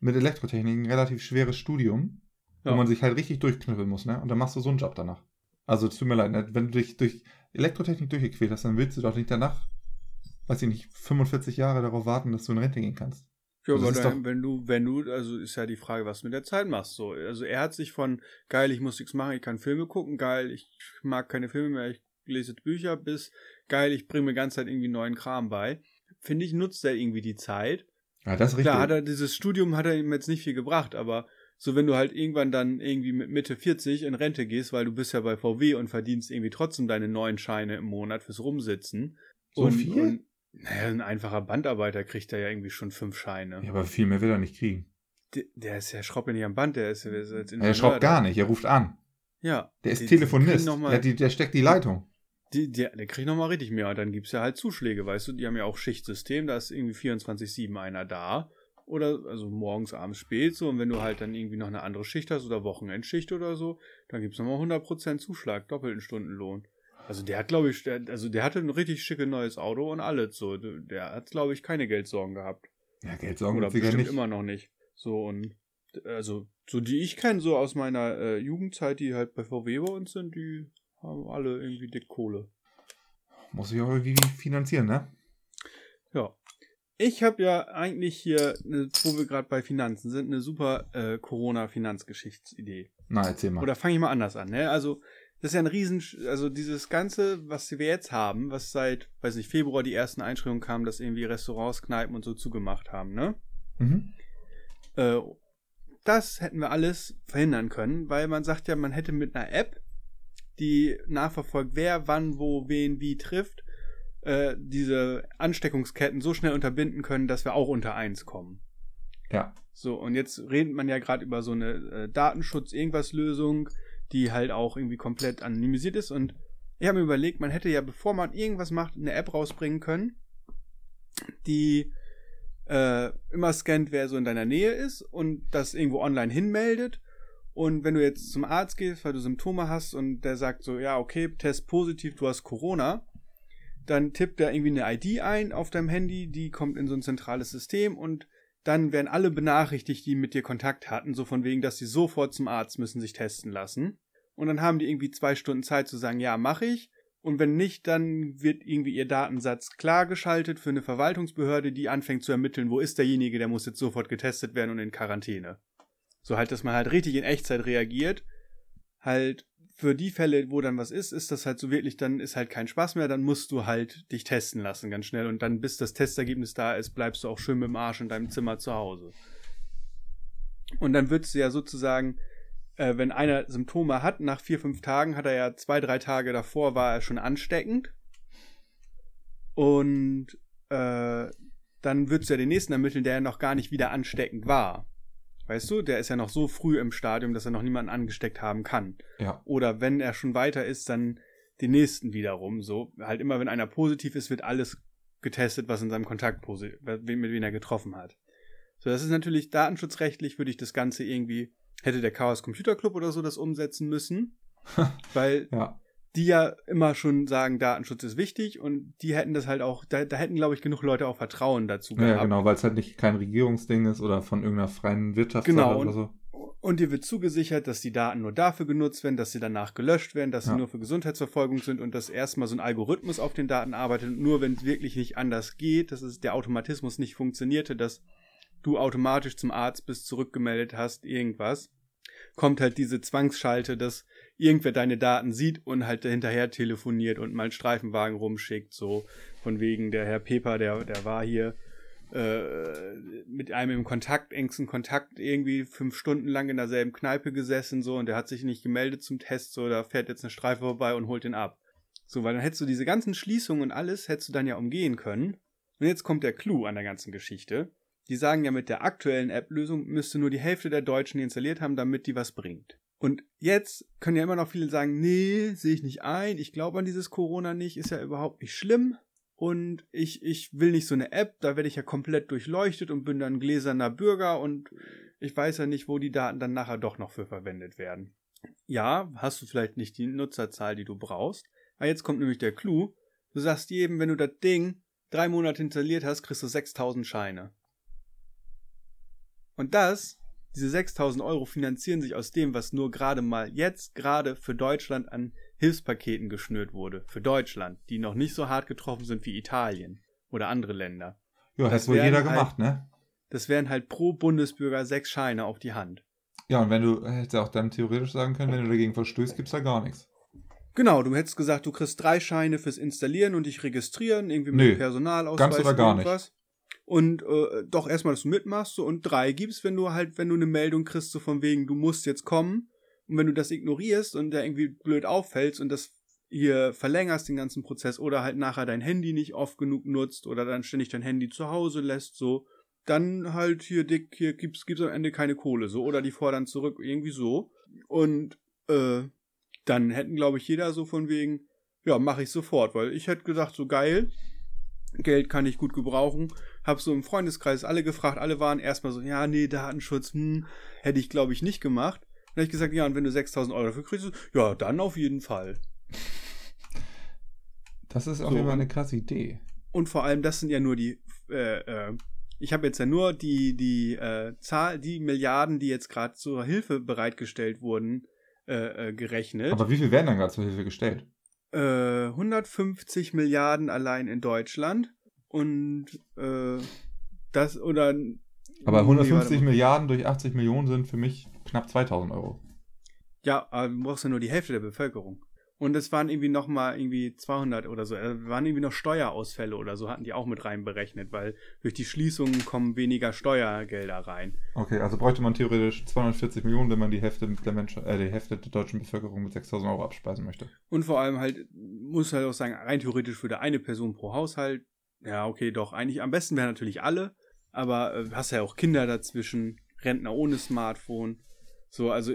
mit Elektrotechnik ein relativ schweres Studium. wo Ja. man sich halt richtig durchknüppeln muss, ne? Und dann machst du so einen Job danach. Also, es tut mir leid, ne? wenn du dich durch Elektrotechnik durchgequält hast, dann willst du doch nicht danach, weiß ich nicht, 45 Jahre darauf warten, dass du in Rente gehen kannst. Ja, Das aber dann, wenn du, wenn du, also ist ja die Frage, was du mit der Zeit machst. So, also er hat sich von geil, ich muss nichts machen, ich kann Filme gucken, geil, ich mag keine Filme mehr, ich lese Bücher, bis geil, ich bringe mir die ganze Zeit irgendwie neuen Kram bei. Finde ich, nutzt er irgendwie die Zeit. Ja, das ist richtig. Klar, hat er dieses Studium hat er ihm jetzt nicht viel gebracht, aber so wenn du halt irgendwann dann irgendwie mit Mitte 40 in Rente gehst, weil du bist ja bei VW und verdienst irgendwie trotzdem deine neun Scheine im Monat fürs Rumsitzen. So und, viel? Und, naja, ein einfacher Bandarbeiter kriegt da ja irgendwie schon fünf Scheine. ja, aber viel mehr will er nicht kriegen. Der, der ist ja schraubt ja nicht am Band, der ist, der ist jetzt Er schraubt gar nicht, er ruft an. Ja. Der ist die- Telefonist. der, der steckt die Leitung. Die, die, der kriegt nochmal richtig mehr. Und dann gibt's ja halt Zuschläge, weißt du, die haben ja auch Schichtsystem, da ist irgendwie 24-7 einer da. Oder, also morgens, abends, spät so. Und wenn du halt dann irgendwie noch eine andere Schicht hast oder Wochenendschicht oder so, dann gibt's nochmal 100% Zuschlag, doppelten Stundenlohn. Also der hat, glaube ich, der, also der hatte ein richtig schickes neues Auto und alles so. Der hat, glaube ich, keine Geldsorgen gehabt. Ja, Geldsorgen Oder bestimmt nicht. immer noch nicht. So und also so die ich kenne so aus meiner äh, Jugendzeit, die halt bei VW bei uns sind, die haben alle irgendwie dick Kohle. Muss ich auch irgendwie finanzieren, ne? Ja. Ich habe ja eigentlich hier, wo wir gerade bei Finanzen sind, eine super äh, Corona-Finanzgeschichtsidee. Na, erzähl mal. Oder fange ich mal anders an, ne? Also, das ist ja ein Riesen, also dieses Ganze, was wir jetzt haben, was seit, weiß nicht, Februar die ersten Einschränkungen kamen, dass irgendwie Restaurants, Kneipen und so zugemacht haben, ne? mhm. Äh, das hätten wir alles verhindern können, weil man sagt ja, man hätte mit einer App, die nachverfolgt, wer wann, wo, wen, wie trifft, äh, diese Ansteckungsketten so schnell unterbinden können, dass wir auch unter eins kommen. Ja. So, und jetzt redet man ja gerade über so eine äh, Datenschutz-Irgendwas-Lösung, die halt auch irgendwie komplett anonymisiert ist. Und ich habe mir überlegt, man hätte ja, bevor man irgendwas macht, eine App rausbringen können, die äh, immer scannt, wer so in deiner Nähe ist und das irgendwo online hinmeldet. Und wenn du jetzt zum Arzt gehst, weil du Symptome hast und der sagt so, ja, okay, Test positiv, du hast Corona, dann tippt er irgendwie eine ID ein auf deinem Handy, die kommt in so ein zentrales System und dann werden alle benachrichtigt, die mit dir Kontakt hatten, so von wegen, dass sie sofort zum Arzt müssen sich testen lassen. Und dann haben die irgendwie zwei Stunden Zeit zu sagen, ja, mache ich. Und wenn nicht, dann wird irgendwie ihr Datensatz klargeschaltet für eine Verwaltungsbehörde, die anfängt zu ermitteln, wo ist derjenige, der muss jetzt sofort getestet werden und in Quarantäne. So halt, dass man halt richtig in Echtzeit reagiert. Halt für die Fälle, wo dann was ist, ist das halt so wirklich, dann ist halt kein Spaß mehr, dann musst du halt dich testen lassen ganz schnell und dann bis das Testergebnis da ist, bleibst du auch schön mit dem Arsch in deinem Zimmer zu Hause. Und dann würdest du ja sozusagen, äh, wenn einer Symptome hat, nach vier, fünf Tagen hat er ja zwei, drei Tage davor war er schon ansteckend. Und äh, dann würdest du ja den nächsten ermitteln, der ja noch gar nicht wieder ansteckend war. Weißt du, der ist ja noch so früh im Stadium, dass er noch niemanden angesteckt haben kann. Ja. Oder wenn er schon weiter ist, dann den nächsten wiederum. So, halt immer, wenn einer positiv ist, wird alles getestet, was in seinem Kontakt posi- mit wem er getroffen hat. So, das ist natürlich datenschutzrechtlich, würde ich das Ganze irgendwie, hätte der Chaos Computer Club oder so das umsetzen müssen. <laughs> weil Ja. Die ja immer schon sagen, Datenschutz ist wichtig und die hätten das halt auch, da, da hätten, glaube ich, genug Leute auch Vertrauen dazu Ja, gehabt. genau, weil es halt nicht kein Regierungsding ist oder von irgendeiner freien Wirtschaft Genau, oder so. Und dir wird zugesichert, dass die Daten nur dafür genutzt werden, dass sie danach gelöscht werden, dass Ja. sie nur für Gesundheitsverfolgung sind und dass erstmal so ein Algorithmus auf den Daten arbeitet. Und nur wenn es wirklich nicht anders geht, dass es der Automatismus nicht funktionierte, dass du automatisch zum Arzt bist, zurückgemeldet hast, irgendwas, kommt halt diese Zwangsschalte, dass irgendwer deine Daten sieht und halt hinterher telefoniert und mal einen Streifenwagen rumschickt, so von wegen der Herr Peper, der, der war hier äh, mit einem im Kontakt, engsten Kontakt irgendwie fünf Stunden lang in derselben Kneipe gesessen, so, und der hat sich nicht gemeldet zum Test, so, da fährt jetzt eine Streife vorbei und holt den ab. So, weil dann hättest du diese ganzen Schließungen und alles, hättest du dann ja umgehen können. Und jetzt kommt der Clou an der ganzen Geschichte. Die sagen ja, mit der aktuellen App-Lösung müsste nur die Hälfte der Deutschen die installiert haben, damit die was bringt. Und jetzt können ja immer noch viele sagen, nee, sehe ich nicht ein, ich glaube an dieses Corona nicht, ist ja überhaupt nicht schlimm. Und ich, ich will nicht so eine App, da werde ich ja komplett durchleuchtet und bin dann gläserner Bürger und ich weiß ja nicht, wo die Daten dann nachher doch noch für verwendet werden. Ja, hast du vielleicht nicht die Nutzerzahl, die du brauchst. Aber jetzt kommt nämlich der Clou. Du sagst jedem, wenn du das Ding drei Monate installiert hast, kriegst du 6000 Scheine. Und das diese 6000 Euro finanzieren sich aus dem, was nur gerade mal jetzt gerade für Deutschland an Hilfspaketen geschnürt wurde. Für Deutschland, die noch nicht so hart getroffen sind wie Italien oder andere Länder. Ja, das hat wohl jeder halt, gemacht, ne? Das wären halt pro Bundesbürger sechs Scheine auf die Hand. Ja, und wenn du, hättest auch dann theoretisch sagen können, wenn du dagegen verstößt, gibt's da gar nichts. Genau, du hättest gesagt, du kriegst drei Scheine fürs Installieren und dich registrieren, irgendwie mit Nö, Personalausweis. Ganz oder gar nicht. Und äh, doch erstmal, dass du mitmachst so, und drei gibst, wenn du halt, wenn du eine Meldung kriegst, so von wegen, du musst jetzt kommen. Und wenn du das ignorierst und da irgendwie blöd auffällst und das hier verlängerst den ganzen Prozess oder halt nachher dein Handy nicht oft genug nutzt oder dann ständig dein Handy zu Hause lässt, so, dann halt hier dick, hier gibt's, gibt's am Ende keine Kohle, so, oder die fordern zurück, irgendwie so. Und, äh, dann hätten, glaube ich, jeder so von wegen, ja, mache ich sofort, weil ich hätte gesagt, so geil, Geld kann ich gut gebrauchen. Hab so im Freundeskreis alle gefragt, alle waren erstmal so, ja, nee, Datenschutz, hm, hätte ich, glaube ich, nicht gemacht. Dann habe ich gesagt, ja, und wenn du 6000 Euro dafür kriegst, ja, dann auf jeden Fall. Das ist auf so, jeden Fall eine krasse Idee. Und vor allem, das sind ja nur die, äh, äh, ich habe jetzt ja nur die, die äh, Zahl, die Milliarden, die jetzt gerade zur Hilfe bereitgestellt wurden, äh, äh, gerechnet. Aber wie viel werden dann gerade zur Hilfe gestellt? 150 äh, Milliarden allein in Deutschland und äh, das oder. Aber 150 nee, Milliarden durch 80 Millionen sind für mich knapp 2000 Euro. Ja, aber du brauchst ja nur die Hälfte der Bevölkerung. Und es waren irgendwie noch mal irgendwie 200 oder so. Es waren irgendwie noch Steuerausfälle oder so, hatten die auch mit rein berechnet, weil durch die Schließungen kommen weniger Steuergelder rein. Okay, also bräuchte man theoretisch 240 Millionen, wenn man die Hälfte der Menschen, äh, die Hälfte der deutschen Bevölkerung mit 6000 Euro abspeisen möchte. Und vor allem halt, muss halt auch sagen, rein theoretisch würde eine Person pro Haushalt, ja, okay, doch, eigentlich am besten wären natürlich alle, aber äh, hast ja auch Kinder dazwischen, Rentner ohne Smartphone. So, also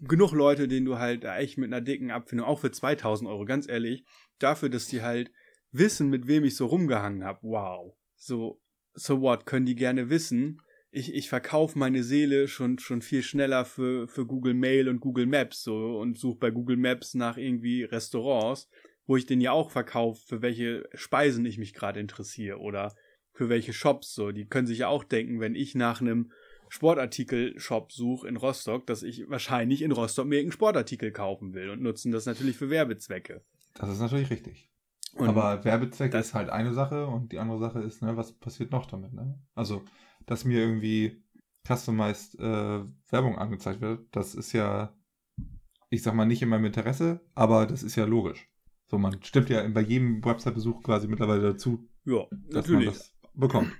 genug Leute, denen du halt echt mit einer dicken Abfindung, auch für 2000 Euro, ganz ehrlich, dafür, dass die halt wissen, mit wem ich so rumgehangen habe. Wow. So, so what, können die gerne wissen. Ich, ich verkaufe meine Seele schon, schon viel schneller für, für Google Mail und Google Maps so und suche bei Google Maps nach irgendwie Restaurants, wo ich den ja auch verkaufe, für welche Speisen ich mich gerade interessiere oder für welche Shops so. Die können sich ja auch denken, wenn ich nach einem Sportartikel-Shop suche in Rostock, dass ich wahrscheinlich in Rostock mir irgendeinen Sportartikel kaufen will und nutzen das natürlich für Werbezwecke. Das ist natürlich richtig. Und Aber Werbezweck ist halt eine Sache und die andere Sache ist, ne, was passiert noch damit, ne? Also, dass mir irgendwie customized äh, Werbung angezeigt wird, das ist ja, ich sag mal, nicht in meinem Interesse, aber das ist ja logisch. So, man stimmt ja bei jedem Website-Besuch quasi mittlerweile dazu, ja, dass natürlich. man das bekommt.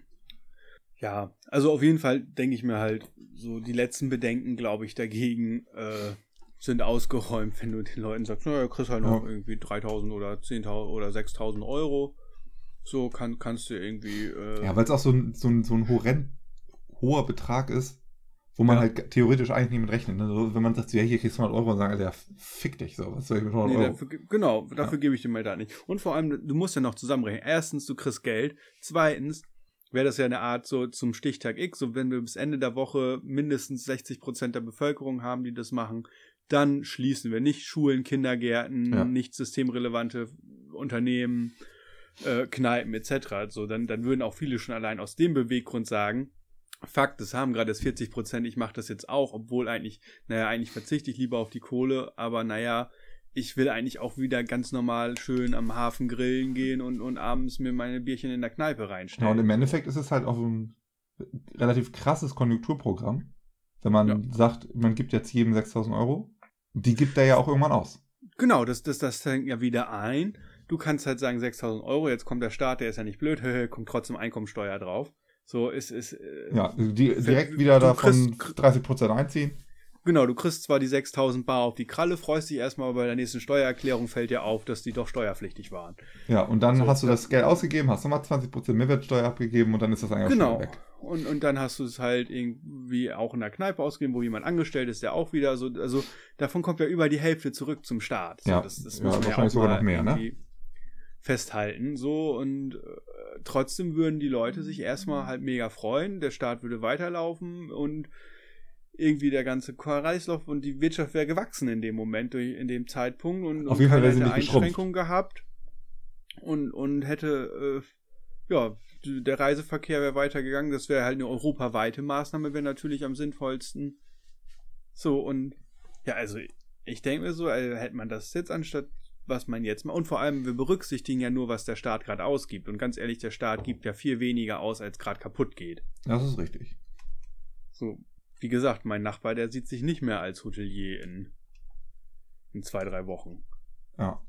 Ja, also auf jeden Fall denke ich mir halt, so die letzten Bedenken, glaube ich, dagegen äh, sind ausgeräumt, wenn du den Leuten sagst, naja, kriegst halt noch ja. irgendwie 3000 oder 10.000 oder 6000 Euro. So kann, kannst du irgendwie. Äh, ja, weil es auch so ein, so ein, so ein horrend hoher Betrag ist, wo man halt theoretisch eigentlich nicht mit rechnet. Ne? wenn man sagt, ja, hier kriegst du 100 Euro und sagen, ja, fick dich so, was soll ich mit 100 nee, Euro? Dafür, genau, dafür ja. gebe ich dir mal da nicht. Und vor allem, du musst ja noch zusammenrechnen. Erstens, du kriegst Geld. Zweitens, wäre das ja eine Art so zum Stichtag X, so wenn wir bis Ende der Woche mindestens 60 Prozent der Bevölkerung haben, die das machen, dann schließen wir nicht Schulen, Kindergärten, ja. nicht systemrelevante Unternehmen, äh, Kneipen etc. Also dann, dann würden auch viele schon allein aus dem Beweggrund sagen, Fakt, das haben gerade das 40 Prozent, ich mache das jetzt auch, obwohl eigentlich, naja, eigentlich verzichte ich lieber auf die Kohle, aber naja, ich will eigentlich auch wieder ganz normal schön am Hafen grillen gehen und, und abends mir meine Bierchen in der Kneipe reinstellen. Ja, und im Endeffekt ist es halt auch ein relativ krasses Konjunkturprogramm. Wenn man ja. sagt, man gibt jetzt jedem 6000 Euro, die gibt er ja auch irgendwann aus. Genau, das, das, das fängt ja wieder ein. Du kannst halt sagen 6000 Euro, jetzt kommt der Staat, der ist ja nicht blöd, <laughs> kommt trotzdem Einkommensteuer drauf. So ist es. Äh, ja, die, direkt wieder davon 30% einziehen. Genau, du kriegst zwar die 6000 Bar auf die Kralle, freust dich erstmal, aber bei der nächsten Steuererklärung fällt dir auf, dass die doch steuerpflichtig waren. Ja, und dann so, hast du das Geld ausgegeben, hast nochmal 20% Mehrwertsteuer abgegeben und dann ist das eigentlich genau. weg. Und, und dann hast du es halt irgendwie auch in der Kneipe ausgegeben, wo jemand angestellt ist, der auch wieder so, also davon kommt ja über die Hälfte zurück zum Staat. So, ja, das, das ja wahrscheinlich sogar noch mehr, ne? Festhalten, so und äh, trotzdem würden die Leute sich erstmal halt mega freuen, der Staat würde weiterlaufen und irgendwie der ganze Kreislauf und die Wirtschaft wäre gewachsen in dem Moment, durch, in dem Zeitpunkt und, Auf jeden Fall wäre sie Einschränkungen gehabt und, und hätte ja, der Reiseverkehr wäre weitergegangen. Das wäre halt eine europaweite Maßnahme, wäre natürlich am sinnvollsten. So, und ja, also ich denke mir so, also, hätte man das jetzt anstatt was man jetzt macht. Und vor allem, wir berücksichtigen ja nur, was der Staat gerade ausgibt. Und ganz ehrlich, der Staat gibt ja viel weniger aus, als gerade kaputt geht. Das ist richtig. So, wie gesagt, mein Nachbar, der sieht sich nicht mehr als Hotelier in, in zwei, drei Wochen. Ja.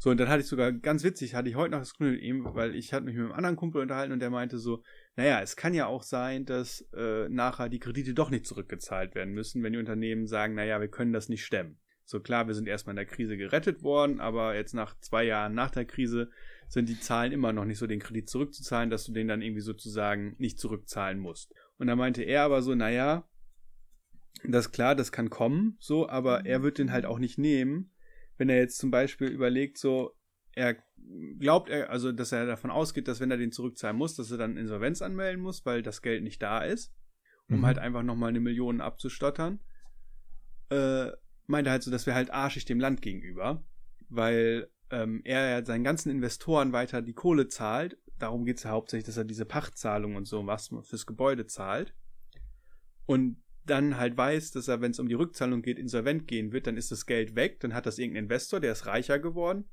So, und dann hatte ich sogar, ganz witzig, hatte ich heute noch das Grün mit ihm, weil ich hatte mich mit einem anderen Kumpel unterhalten und der meinte so, naja, es kann ja auch sein, dass äh, nachher die Kredite doch nicht zurückgezahlt werden müssen, wenn die Unternehmen sagen, naja, wir können das nicht stemmen. So klar, wir sind erstmal in der Krise gerettet worden, aber jetzt nach zwei Jahren nach der Krise sind die Zahlen immer noch nicht so, den Kredit zurückzuzahlen, dass du den dann irgendwie sozusagen nicht zurückzahlen musst. Und da meinte er aber so, naja, das ist klar, das kann kommen, so, aber er wird den halt auch nicht nehmen, wenn er jetzt zum Beispiel überlegt, so, er glaubt er, also dass er davon ausgeht, dass wenn er den zurückzahlen muss, dass er dann Insolvenz anmelden muss, weil das Geld nicht da ist, um mhm. halt einfach nochmal eine Million abzustottern. Äh, meinte halt so, das wäre halt arschig dem Land gegenüber, weil ähm, er ja seinen ganzen Investoren weiter die Kohle zahlt. Darum geht es ja hauptsächlich, dass er diese Pachtzahlung und so was fürs Gebäude zahlt. Und dann halt weiß, dass er, wenn es um die Rückzahlung geht, insolvent gehen wird, dann ist das Geld weg, dann hat das irgendein Investor, der ist reicher geworden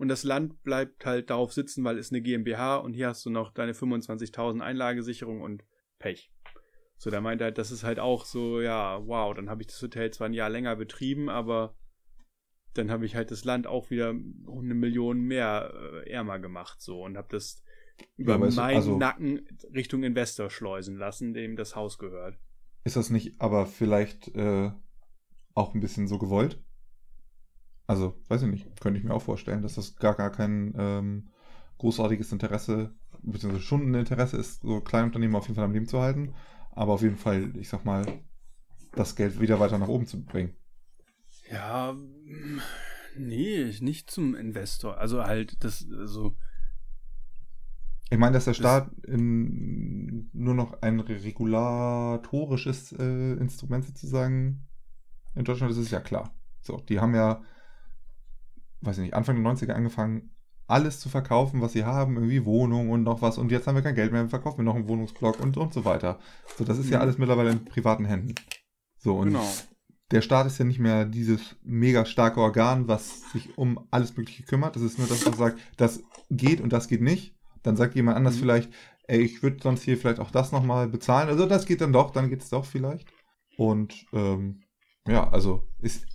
und das Land bleibt halt darauf sitzen, weil es eine GmbH und hier hast du noch deine 25.000 Einlagesicherung und Pech. So, der meinte halt, das ist halt auch so, ja, wow, dann habe ich das Hotel zwar ein Jahr länger betrieben, aber dann habe ich halt das Land auch wieder eine Million mehr äh, ärmer gemacht, so, und habe das über ja, meinen also, Nacken Richtung Investor schleusen lassen, dem das Haus gehört. Ist das nicht aber vielleicht äh, auch ein bisschen so gewollt? Also, weiß ich nicht, könnte ich mir auch vorstellen, dass das gar, gar kein ähm, großartiges Interesse, beziehungsweise schon ein Interesse ist, so Kleinunternehmen auf jeden Fall am Leben zu halten, aber auf jeden Fall, ich sag mal, das Geld wieder weiter nach oben zu bringen. Ja, nee, nicht zum Investor. Also halt, das, also ich meine, dass der Staat in, nur noch ein regulatorisches äh, Instrument sozusagen in Deutschland ist, ist ja klar. So, die haben ja, weiß ich nicht, Anfang der 90er angefangen, alles zu verkaufen, was sie haben, irgendwie Wohnungen und noch was. Und jetzt haben wir kein Geld mehr, verkaufen wir noch einen Wohnungsblock und, und so weiter. So, das ist mhm. ja alles mittlerweile in privaten Händen. So, und genau. der Staat ist ja nicht mehr dieses mega starke Organ, was sich um alles Mögliche kümmert. Das ist nur das, was sagt, das geht und das geht nicht. Dann sagt jemand anders mhm. vielleicht, ey, ich würde sonst hier vielleicht auch das nochmal bezahlen. Also das geht dann doch, dann geht es doch vielleicht. Und ähm, ja, also ist,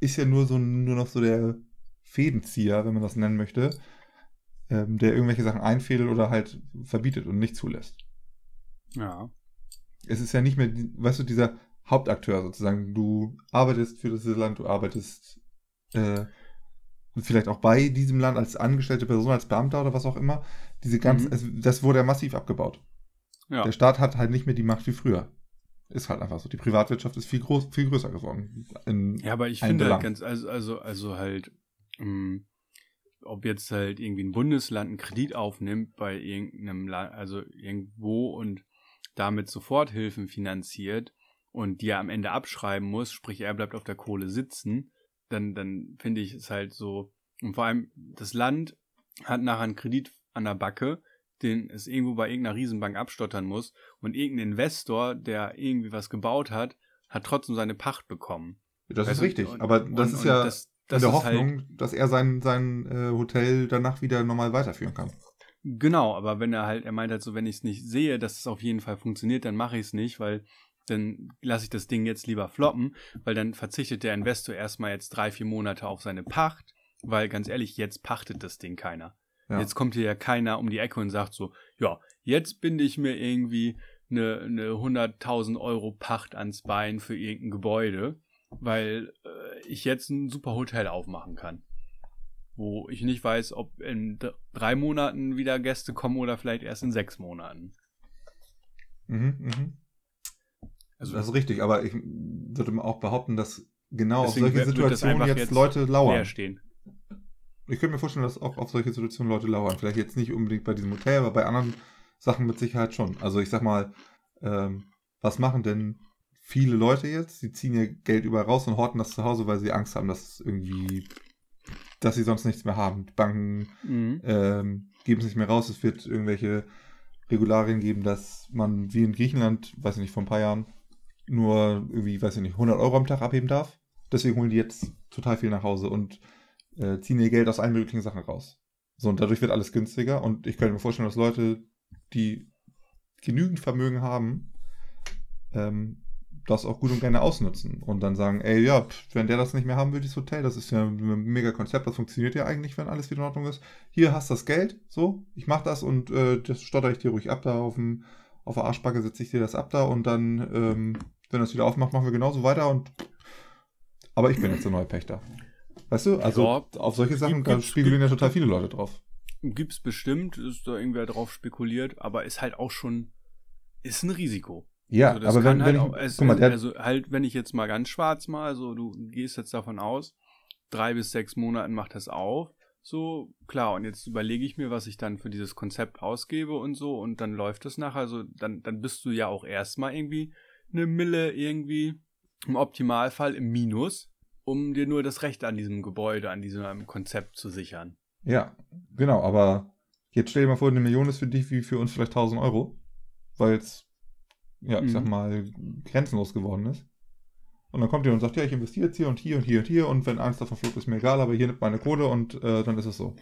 ist ja nur so nur noch so der Fädenzieher, wenn man das nennen möchte, ähm, der irgendwelche Sachen einfädelt oder halt verbietet und nicht zulässt. Ja. Es ist ja nicht mehr, weißt du, dieser Hauptakteur sozusagen. Du arbeitest für das Land, du arbeitest äh, vielleicht auch bei diesem Land als angestellte Person, als Beamter oder was auch immer, diese ganzen, mhm. das wurde ja massiv abgebaut. Ja. Der Staat hat halt nicht mehr die Macht wie früher. Ist halt einfach so. Die Privatwirtschaft ist viel, groß, viel größer geworden. ja, aber ich finde halt ganz, also, also, also halt, ähm, ob jetzt halt irgendwie ein Bundesland einen Kredit aufnimmt bei irgendeinem Land, also irgendwo und damit Soforthilfen finanziert und die er am Ende abschreiben muss, sprich er bleibt auf der Kohle sitzen, dann, dann finde ich es halt so. Und vor allem, das Land hat nachher einen Kredit an der Backe, den es irgendwo bei irgendeiner Riesenbank abstottern muss. Und irgendein Investor, der irgendwie was gebaut hat, hat trotzdem seine Pacht bekommen. Das weißt ist richtig, und, aber das und, ist ja das, das in der Hoffnung, halt, dass er sein, sein äh, Hotel danach wieder normal weiterführen kann. Genau, aber wenn er halt, er meint halt so, wenn ich es nicht sehe, dass es auf jeden Fall funktioniert, dann mache ich es nicht, weil dann lasse ich das Ding jetzt lieber floppen, weil dann verzichtet der Investor erstmal jetzt drei, vier Monate auf seine Pacht, weil ganz ehrlich, jetzt pachtet das Ding keiner. Ja. Jetzt kommt hier ja keiner um die Ecke und sagt so, ja, jetzt binde ich mir irgendwie eine, eine 100.000 Euro Pacht ans Bein für irgendein Gebäude, weil äh, ich jetzt ein super Hotel aufmachen kann. Wo ich nicht weiß, ob in drei Monaten wieder Gäste kommen oder vielleicht erst in sechs Monaten. Mhm, mhm. Also das ist richtig, aber ich würde auch behaupten, dass genau auf solche Situationen jetzt, jetzt Leute lauern. Stehen. Ich könnte mir vorstellen, dass auch auf solche Situationen Leute lauern. Vielleicht jetzt nicht unbedingt bei diesem Hotel, aber bei anderen Sachen mit Sicherheit schon. Also ich sag mal, ähm, was machen denn viele Leute jetzt? Sie ziehen ihr Geld überall raus und horten das zu Hause, weil sie Angst haben, dass es irgendwie dass sie sonst nichts mehr haben. Die Banken Mhm. ähm, geben es nicht mehr raus. Es wird irgendwelche Regularien geben, dass man wie in Griechenland, weiß ich nicht, vor ein paar Jahren, nur irgendwie, weiß ich nicht, 100 Euro am Tag abheben darf. Deswegen holen die jetzt total viel nach Hause und äh, ziehen ihr Geld aus allen möglichen Sachen raus. So, und dadurch wird alles günstiger. Und ich könnte mir vorstellen, dass Leute, die genügend Vermögen haben, ähm, das auch gut und gerne ausnutzen und dann sagen, ey, ja, wenn der das nicht mehr haben will, dieses Hotel, das ist ja ein mega Konzept, das funktioniert ja eigentlich, wenn alles wieder in Ordnung ist. Hier hast du das Geld, so, ich mach das und äh, das stotter ich dir ruhig ab da auf dem auf der Arschbacke setze ich dir das ab da und dann, ähm, wenn das wieder aufmacht, machen wir genauso weiter und aber ich bin jetzt der neue Pächter. Weißt du, also Ja, auf solche Sachen, spiegeln ja total viele Leute drauf. Gibt's bestimmt, ist da irgendwer drauf spekuliert, aber ist halt auch schon, ist ein Risiko. Ja, Also das aber kann wenn, halt wenn ich, auch, es, mal, also halt, wenn ich jetzt mal ganz schwarz mal, so du gehst jetzt davon aus, drei bis sechs Monaten macht das auf, so klar. Und jetzt überlege ich mir, was ich dann für dieses Konzept ausgebe und so und dann läuft das nachher. Also dann, dann bist du ja auch erstmal irgendwie eine Mille irgendwie im Optimalfall im Minus, um dir nur das Recht an diesem Gebäude, an diesem Konzept zu sichern. ja, genau, aber jetzt stell dir mal vor, eine Million ist für dich wie für uns vielleicht 1000 Euro, weil es, ja, ich Mhm. sag mal, grenzenlos geworden ist. Und dann kommt ihr und sagt, ja, ich investiere jetzt hier und hier und hier und hier und wenn eins davon flog, ist mir egal, aber hier nimmt meine Kohle und äh, dann ist es so.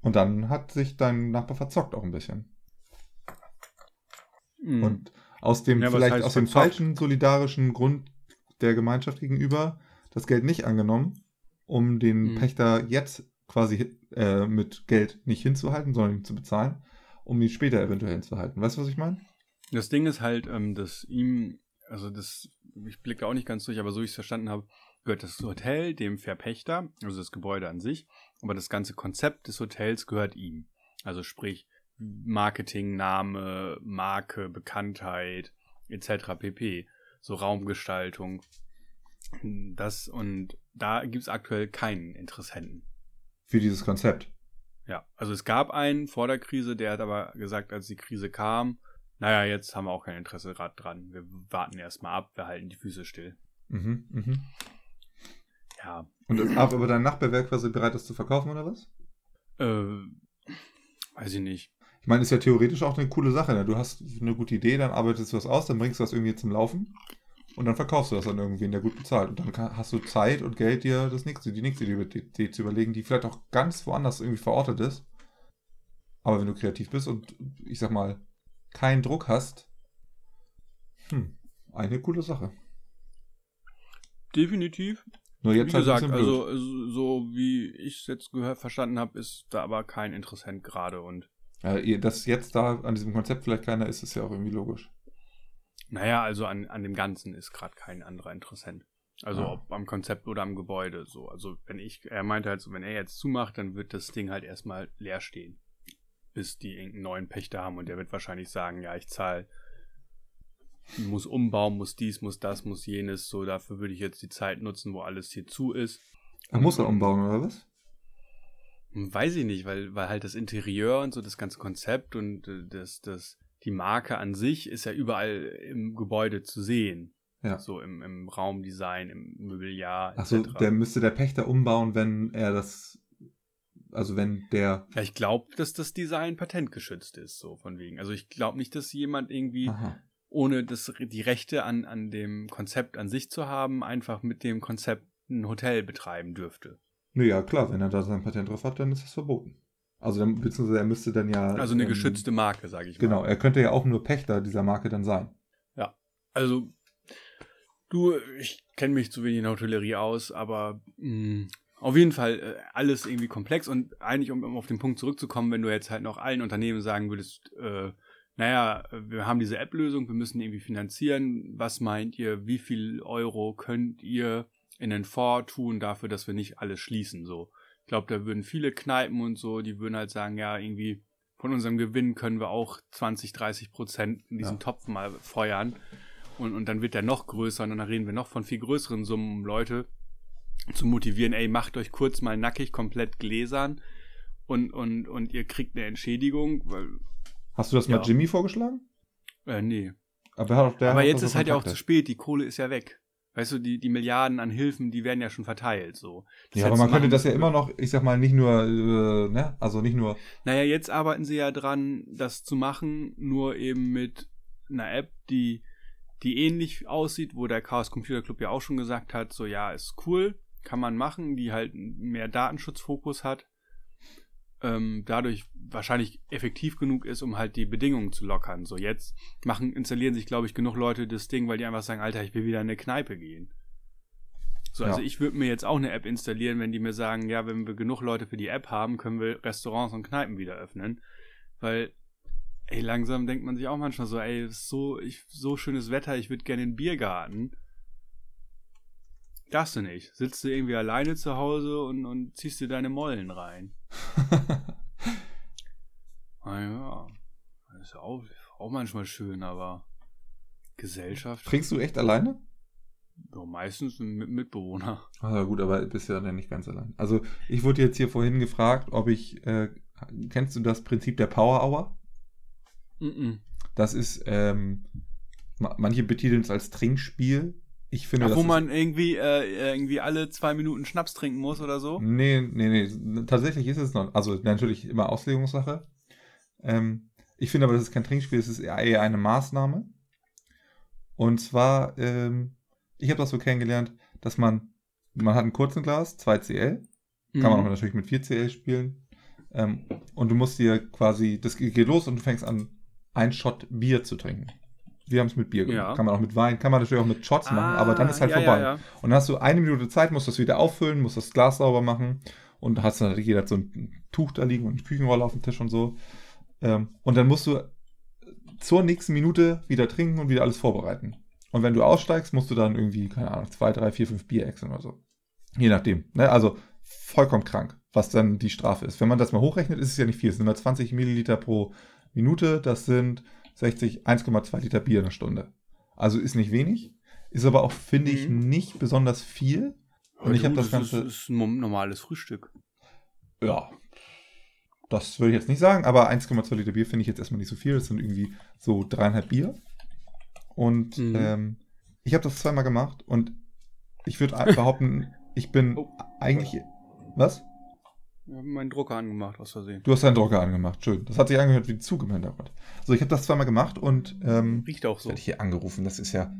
Und dann hat sich dein Nachbar verzockt auch ein bisschen. Mhm. Und aus dem, Ja, vielleicht aus dem verzockt? falschen solidarischen Grund der Gemeinschaft gegenüber das Geld nicht angenommen, um den Mhm. Pächter jetzt quasi äh, mit Geld nicht hinzuhalten, sondern ihm zu bezahlen, um ihn später eventuell hinzuhalten. Weißt du, was ich meine? Das Ding ist halt, ähm, dass ihm, also das, ich blicke auch nicht ganz durch, aber so wie ich es verstanden habe, gehört das Hotel dem Verpächter, also das Gebäude an sich, aber das ganze Konzept des Hotels gehört ihm. Also sprich Marketing, Name, Marke, Bekanntheit, etc. pp. So Raumgestaltung. Das und da gibt es aktuell keinen Interessenten. Für dieses Konzept. Ja, also es gab einen vor der Krise, der hat aber gesagt, als die Krise kam, naja, jetzt haben wir auch kein Interesse gerade dran. Wir warten erstmal ab, wir halten die Füße still. Mhm, mhm. Ja, Und das, aber dein Nachbar wäre quasi bereit, das zu verkaufen, oder was? äh, weiß ich nicht. Ich meine, ist ja theoretisch auch eine coole Sache. Ne? Du hast eine gute Idee, dann arbeitest du was aus, dann bringst du das irgendwie zum Laufen und dann verkaufst du das an irgendwen, der gut bezahlt. Und dann kann, hast du Zeit und Geld, dir das nächste, die nächste Idee zu überlegen, die vielleicht auch ganz woanders irgendwie verortet ist. Aber wenn du kreativ bist und ich sag mal, keinen Druck hast, hm, eine coole Sache. Definitiv. Nur jetzt wie halt gesagt, also so wie ich es jetzt gehört, verstanden habe, ist da aber kein Interessent gerade und Ja, dass jetzt da an diesem Konzept vielleicht keiner ist, ist ja auch irgendwie logisch. naja, also an, an dem Ganzen ist gerade kein anderer Interessent. Also Ah. ob am Konzept oder am Gebäude so. Also wenn ich, er meinte halt so, wenn er jetzt zumacht, dann wird das Ding halt erstmal leer stehen. Bis die irgendeinen neuen Pächter haben und der wird wahrscheinlich sagen, ja, ich zahle, muss umbauen, muss dies, muss das, muss jenes. So, dafür würde ich jetzt die Zeit nutzen, wo alles hier zu ist. Er muss er umbauen, oder was? Weiß ich nicht, weil, weil halt das Interieur und so, das ganze Konzept und äh, das, das, die Marke an sich ist ja überall im Gebäude zu sehen. Ja. So im, im Raumdesign, im Mobiliar. Achso, der müsste der Pächter umbauen, wenn er das. Also wenn der. Ja, ich glaube, dass das Design patentgeschützt ist, so von wegen. Also ich glaube nicht, dass jemand irgendwie, Aha. ohne das, die Rechte an, an dem Konzept an sich zu haben, einfach mit dem Konzept ein Hotel betreiben dürfte. Nö, ja, klar, wenn er da sein Patent drauf hat, dann ist das verboten. Also dann, beziehungsweise er müsste dann ja. Also eine ähm, geschützte Marke, sage ich mal. Genau, er könnte ja auch nur Pächter dieser Marke dann sein. Also, du, ich kenne mich zu wenig in der Hotellerie aus, aber mh, auf jeden Fall äh, alles irgendwie komplex und eigentlich, um, um auf den Punkt zurückzukommen, wenn du jetzt halt noch allen Unternehmen sagen würdest, äh, naja, wir haben diese App-Lösung, wir müssen irgendwie finanzieren, was meint ihr, wie viel Euro könnt ihr in den Fonds tun dafür, dass wir nicht alles schließen, so. Ich glaube, da würden viele Kneipen und so, die würden halt sagen, ja, irgendwie von unserem Gewinn können wir auch 20, 30 Prozent in diesen Ja. Topf mal feuern. Und, und dann wird der noch größer und dann reden wir noch von viel größeren Summen, um Leute zu motivieren, ey, macht euch kurz mal nackig, komplett gläsern und, und, und ihr kriegt eine Entschädigung, weil, Hast du das mal Ja. Jimmy vorgeschlagen? äh, nee. Aber, er Aber jetzt ist halt ja auch zu spät, die Kohle ist ja weg. Weißt du, die, die Milliarden an Hilfen, die werden ja schon verteilt, so. Das ja, aber man könnte das ja immer noch, ich sag mal, nicht nur, äh, ne, also nicht nur, Naja, jetzt arbeiten sie ja dran, das zu machen, nur eben mit einer App, die, die ähnlich aussieht, wo der Chaos Computer Club ja auch schon gesagt hat, so ja, ist cool, kann man machen, die halt mehr Datenschutzfokus hat, ähm, dadurch wahrscheinlich effektiv genug ist, um halt die Bedingungen zu lockern. So jetzt machen, installieren sich, glaube ich, genug Leute das Ding, weil die einfach sagen, Alter, ich will wieder in eine Kneipe gehen. So, also Ja. ich würde mir jetzt auch eine App installieren, wenn die mir sagen, ja, wenn wir genug Leute für die App haben, können wir Restaurants und Kneipen wieder öffnen. Weil, ey, langsam denkt man sich auch manchmal so, ey, so, ich, so schönes Wetter, ich würde gerne in den Biergarten. Darfst du nicht. Sitzt du irgendwie alleine zu Hause und, und ziehst dir deine Mollen rein. <laughs> Ah ja, das ist auch, auch manchmal schön, aber Gesellschaft, trinkst du echt alleine? ja, meistens mit Mitbewohner. Ah, gut, aber bist ja dann nicht ganz allein. Also, ich wurde jetzt hier vorhin gefragt, ob ich, äh, kennst du das Prinzip der Power Hour? Mhm. Das ist, ähm, ma- manche betiteln es als Trinkspiel. Ich finde, Ach, wo man irgendwie, äh, irgendwie alle zwei Minuten Schnaps trinken muss oder so? Nee, nee, nee. Tatsächlich ist es noch. Also natürlich immer Auslegungssache. Ähm, ich finde aber, das ist kein Trinkspiel, es ist eher eine Maßnahme. Und zwar, ähm, ich habe das so kennengelernt, dass man, man hat ein kurzen Glas, 2cl, kann man auch Mhm. natürlich mit 4cl spielen. Ähm, und du musst dir quasi, das geht los und du fängst an, ein Shot Bier zu trinken. Wir haben es mit Bier gemacht. Ja. Kann man auch mit Wein, kann man natürlich auch mit Shots machen, aber dann ist halt Ah, ja, vorbei. Ja. Und dann hast du eine Minute Zeit, musst das wieder auffüllen, musst das Glas sauber machen und hast dann jeder hat so ein Tuch da liegen und eine Küchenrolle auf dem Tisch und so. Ähm, und dann musst du zur nächsten Minute wieder trinken und wieder alles vorbereiten. Und wenn du aussteigst, musst du dann irgendwie, keine Ahnung, zwei, drei, vier, fünf Bier exen oder so. Je nachdem. Ne? Also vollkommen krank, was dann die Strafe ist. Wenn man das mal hochrechnet, ist es ja nicht viel. Es sind immer 20 Milliliter pro Minute. Das sind 60, 1,2 Liter Bier in der Stunde. Also ist nicht wenig. Ist aber auch, finde ich, Mhm. nicht besonders viel. Und ich habe das ist, Ganze. ist ein normales Frühstück. Ja. Das würde ich jetzt nicht sagen, aber 1,2 Liter Bier finde ich jetzt erstmal nicht so viel. Das sind irgendwie so dreieinhalb Bier. Und Mhm. ähm, ich habe das zweimal gemacht und ich würde behaupten, ich bin Oh. eigentlich. Was? Ich habe meinen Drucker angemacht, aus Versehen. Du hast deinen Drucker angemacht, schön. Das hat sich angehört wie Zug im Hintergrund. So, ich habe das zweimal gemacht und ähm, Riecht auch so. werde ich hier angerufen. Das ist ja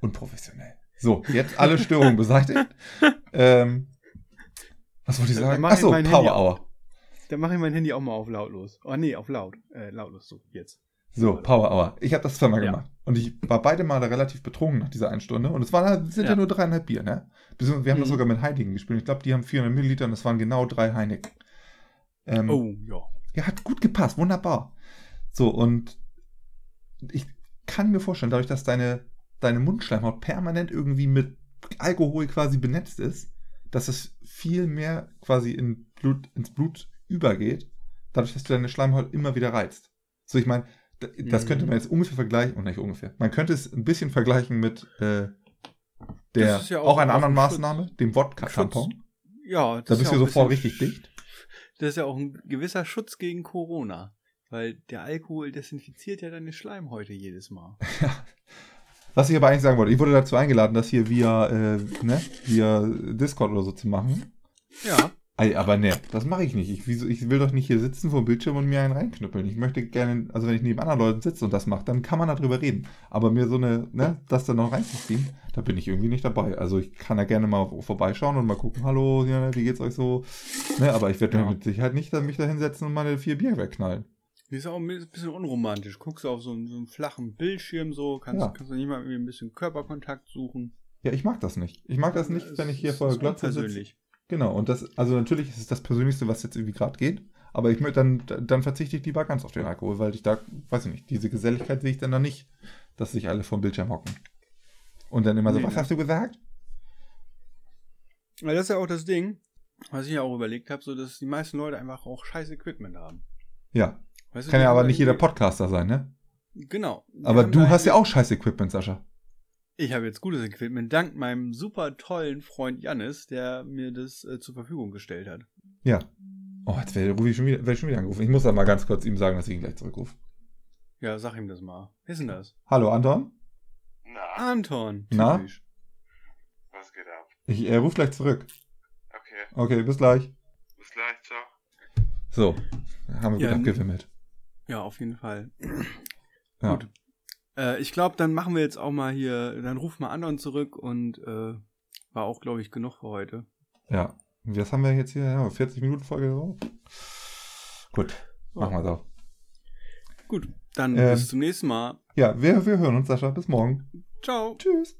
unprofessionell. So, jetzt alle Störungen beseitigt. <laughs> ähm, was wollte ich Dann sagen? Achso, Handy Power. Hour. Dann mache ich mein Handy auch mal auf lautlos. Oh nee, auf laut. Äh, lautlos, so, jetzt. So, Power Hour. Ich habe das zweimal Ja. gemacht. Und ich war beide Male relativ betrunken nach dieser einen Stunde. Und es waren, sind ja, Ja. nur dreieinhalb Bier, ne? Wir haben das Mhm. sogar mit Heinigen gespielt. Ich glaube, die haben 400 Milliliter und es waren genau drei Heineken. Ähm, Oh, ja. Ja, hat gut gepasst, wunderbar. So, und ich kann mir vorstellen, dadurch, dass deine, deine Mundschleimhaut permanent irgendwie mit Alkohol quasi benetzt ist, dass es viel mehr quasi in Blut, ins Blut übergeht, dadurch, dass du deine Schleimhaut immer wieder reizt. So, ich meine, das Mhm. könnte man jetzt ungefähr vergleichen, und nicht ungefähr, man könnte es ein bisschen vergleichen mit äh, der, ja auch, auch- einer anderen Schutz. Maßnahme, dem Wodka-Tampon. Ja, das Da ist bist ja du sofort richtig dicht. Das ist ja auch ein gewisser Schutz gegen Corona. Weil der Alkohol desinfiziert ja deine Schleimhäute jedes Mal. <laughs> Was ich aber eigentlich sagen wollte, ich wurde dazu eingeladen, das hier via, äh, ne, via Discord oder so zu machen. Ja. Ey, aber ne, das mache ich nicht. Ich, wieso, ich will doch nicht hier sitzen vor dem Bildschirm und mir einen reinknüppeln. Ich möchte gerne, also wenn ich neben anderen Leuten sitze und das mache, dann kann man darüber reden. Aber mir so eine, ne, das dann noch reinzuziehen, da bin ich irgendwie nicht dabei. Also ich kann da gerne mal vorbeischauen und mal gucken, hallo, wie geht's euch so? Ne, aber ich werde Ja. mit Sicherheit nicht mich da hinsetzen und meine vier Bier wegknallen. Die ist auch ein bisschen unromantisch. Guckst du auf so einen, so einen flachen Bildschirm so, kannst, Ja. kannst du nicht mal irgendwie ein bisschen Körperkontakt suchen. Ja, ich mag das nicht. Ich mag das nicht, wenn ich hier Das vor der Glotze sitze. Genau, und das, also natürlich ist es das Persönlichste, was jetzt irgendwie gerade geht. Aber ich möchte dann, dann verzichte ich lieber ganz auf den Alkohol, weil ich da, weiß ich nicht, diese Geselligkeit sehe ich dann da nicht, dass sich alle vom Bildschirm hocken. Und dann immer so, Nee, was ne? hast du gesagt? Weil das ist ja auch das Ding, was ich ja auch überlegt habe, so dass die meisten Leute einfach auch scheiß Equipment haben. Ja, Weißt kann ja aber nicht jeder Podcaster sein, ne? Genau. Aber du hast ja auch scheiß Equipment, Sascha. Ich habe jetzt gutes Equipment, dank meinem super tollen Freund Jannis, der mir das äh, zur Verfügung gestellt hat. Ja. Oh, jetzt werde ruf ich schon wieder, schon wieder angerufen. Ich muss da mal ganz kurz ihm sagen, dass ich ihn gleich zurückrufe. Ja, sag ihm das mal. Wer ist denn das? Hallo, Anton? Na, Anton. Na? typisch. Ich, er ruft gleich zurück. Okay, Okay, bis gleich. bis gleich, ciao. So, haben wir Ja, gut abgewimmelt. Ja, auf jeden Fall. Ja. Gut. Äh, ich glaube, dann machen wir jetzt auch mal hier, dann rufen wir anderen zurück und äh, war auch, glaube ich, genug für heute. ja. Was haben wir jetzt hier? Ja, 40 Minuten Folge drauf. Gut, machen wir so. Gut, dann Ähm. bis zum nächsten Mal. Ja, wir, wir hören uns, Sascha. Bis morgen. Ciao. Tschüss.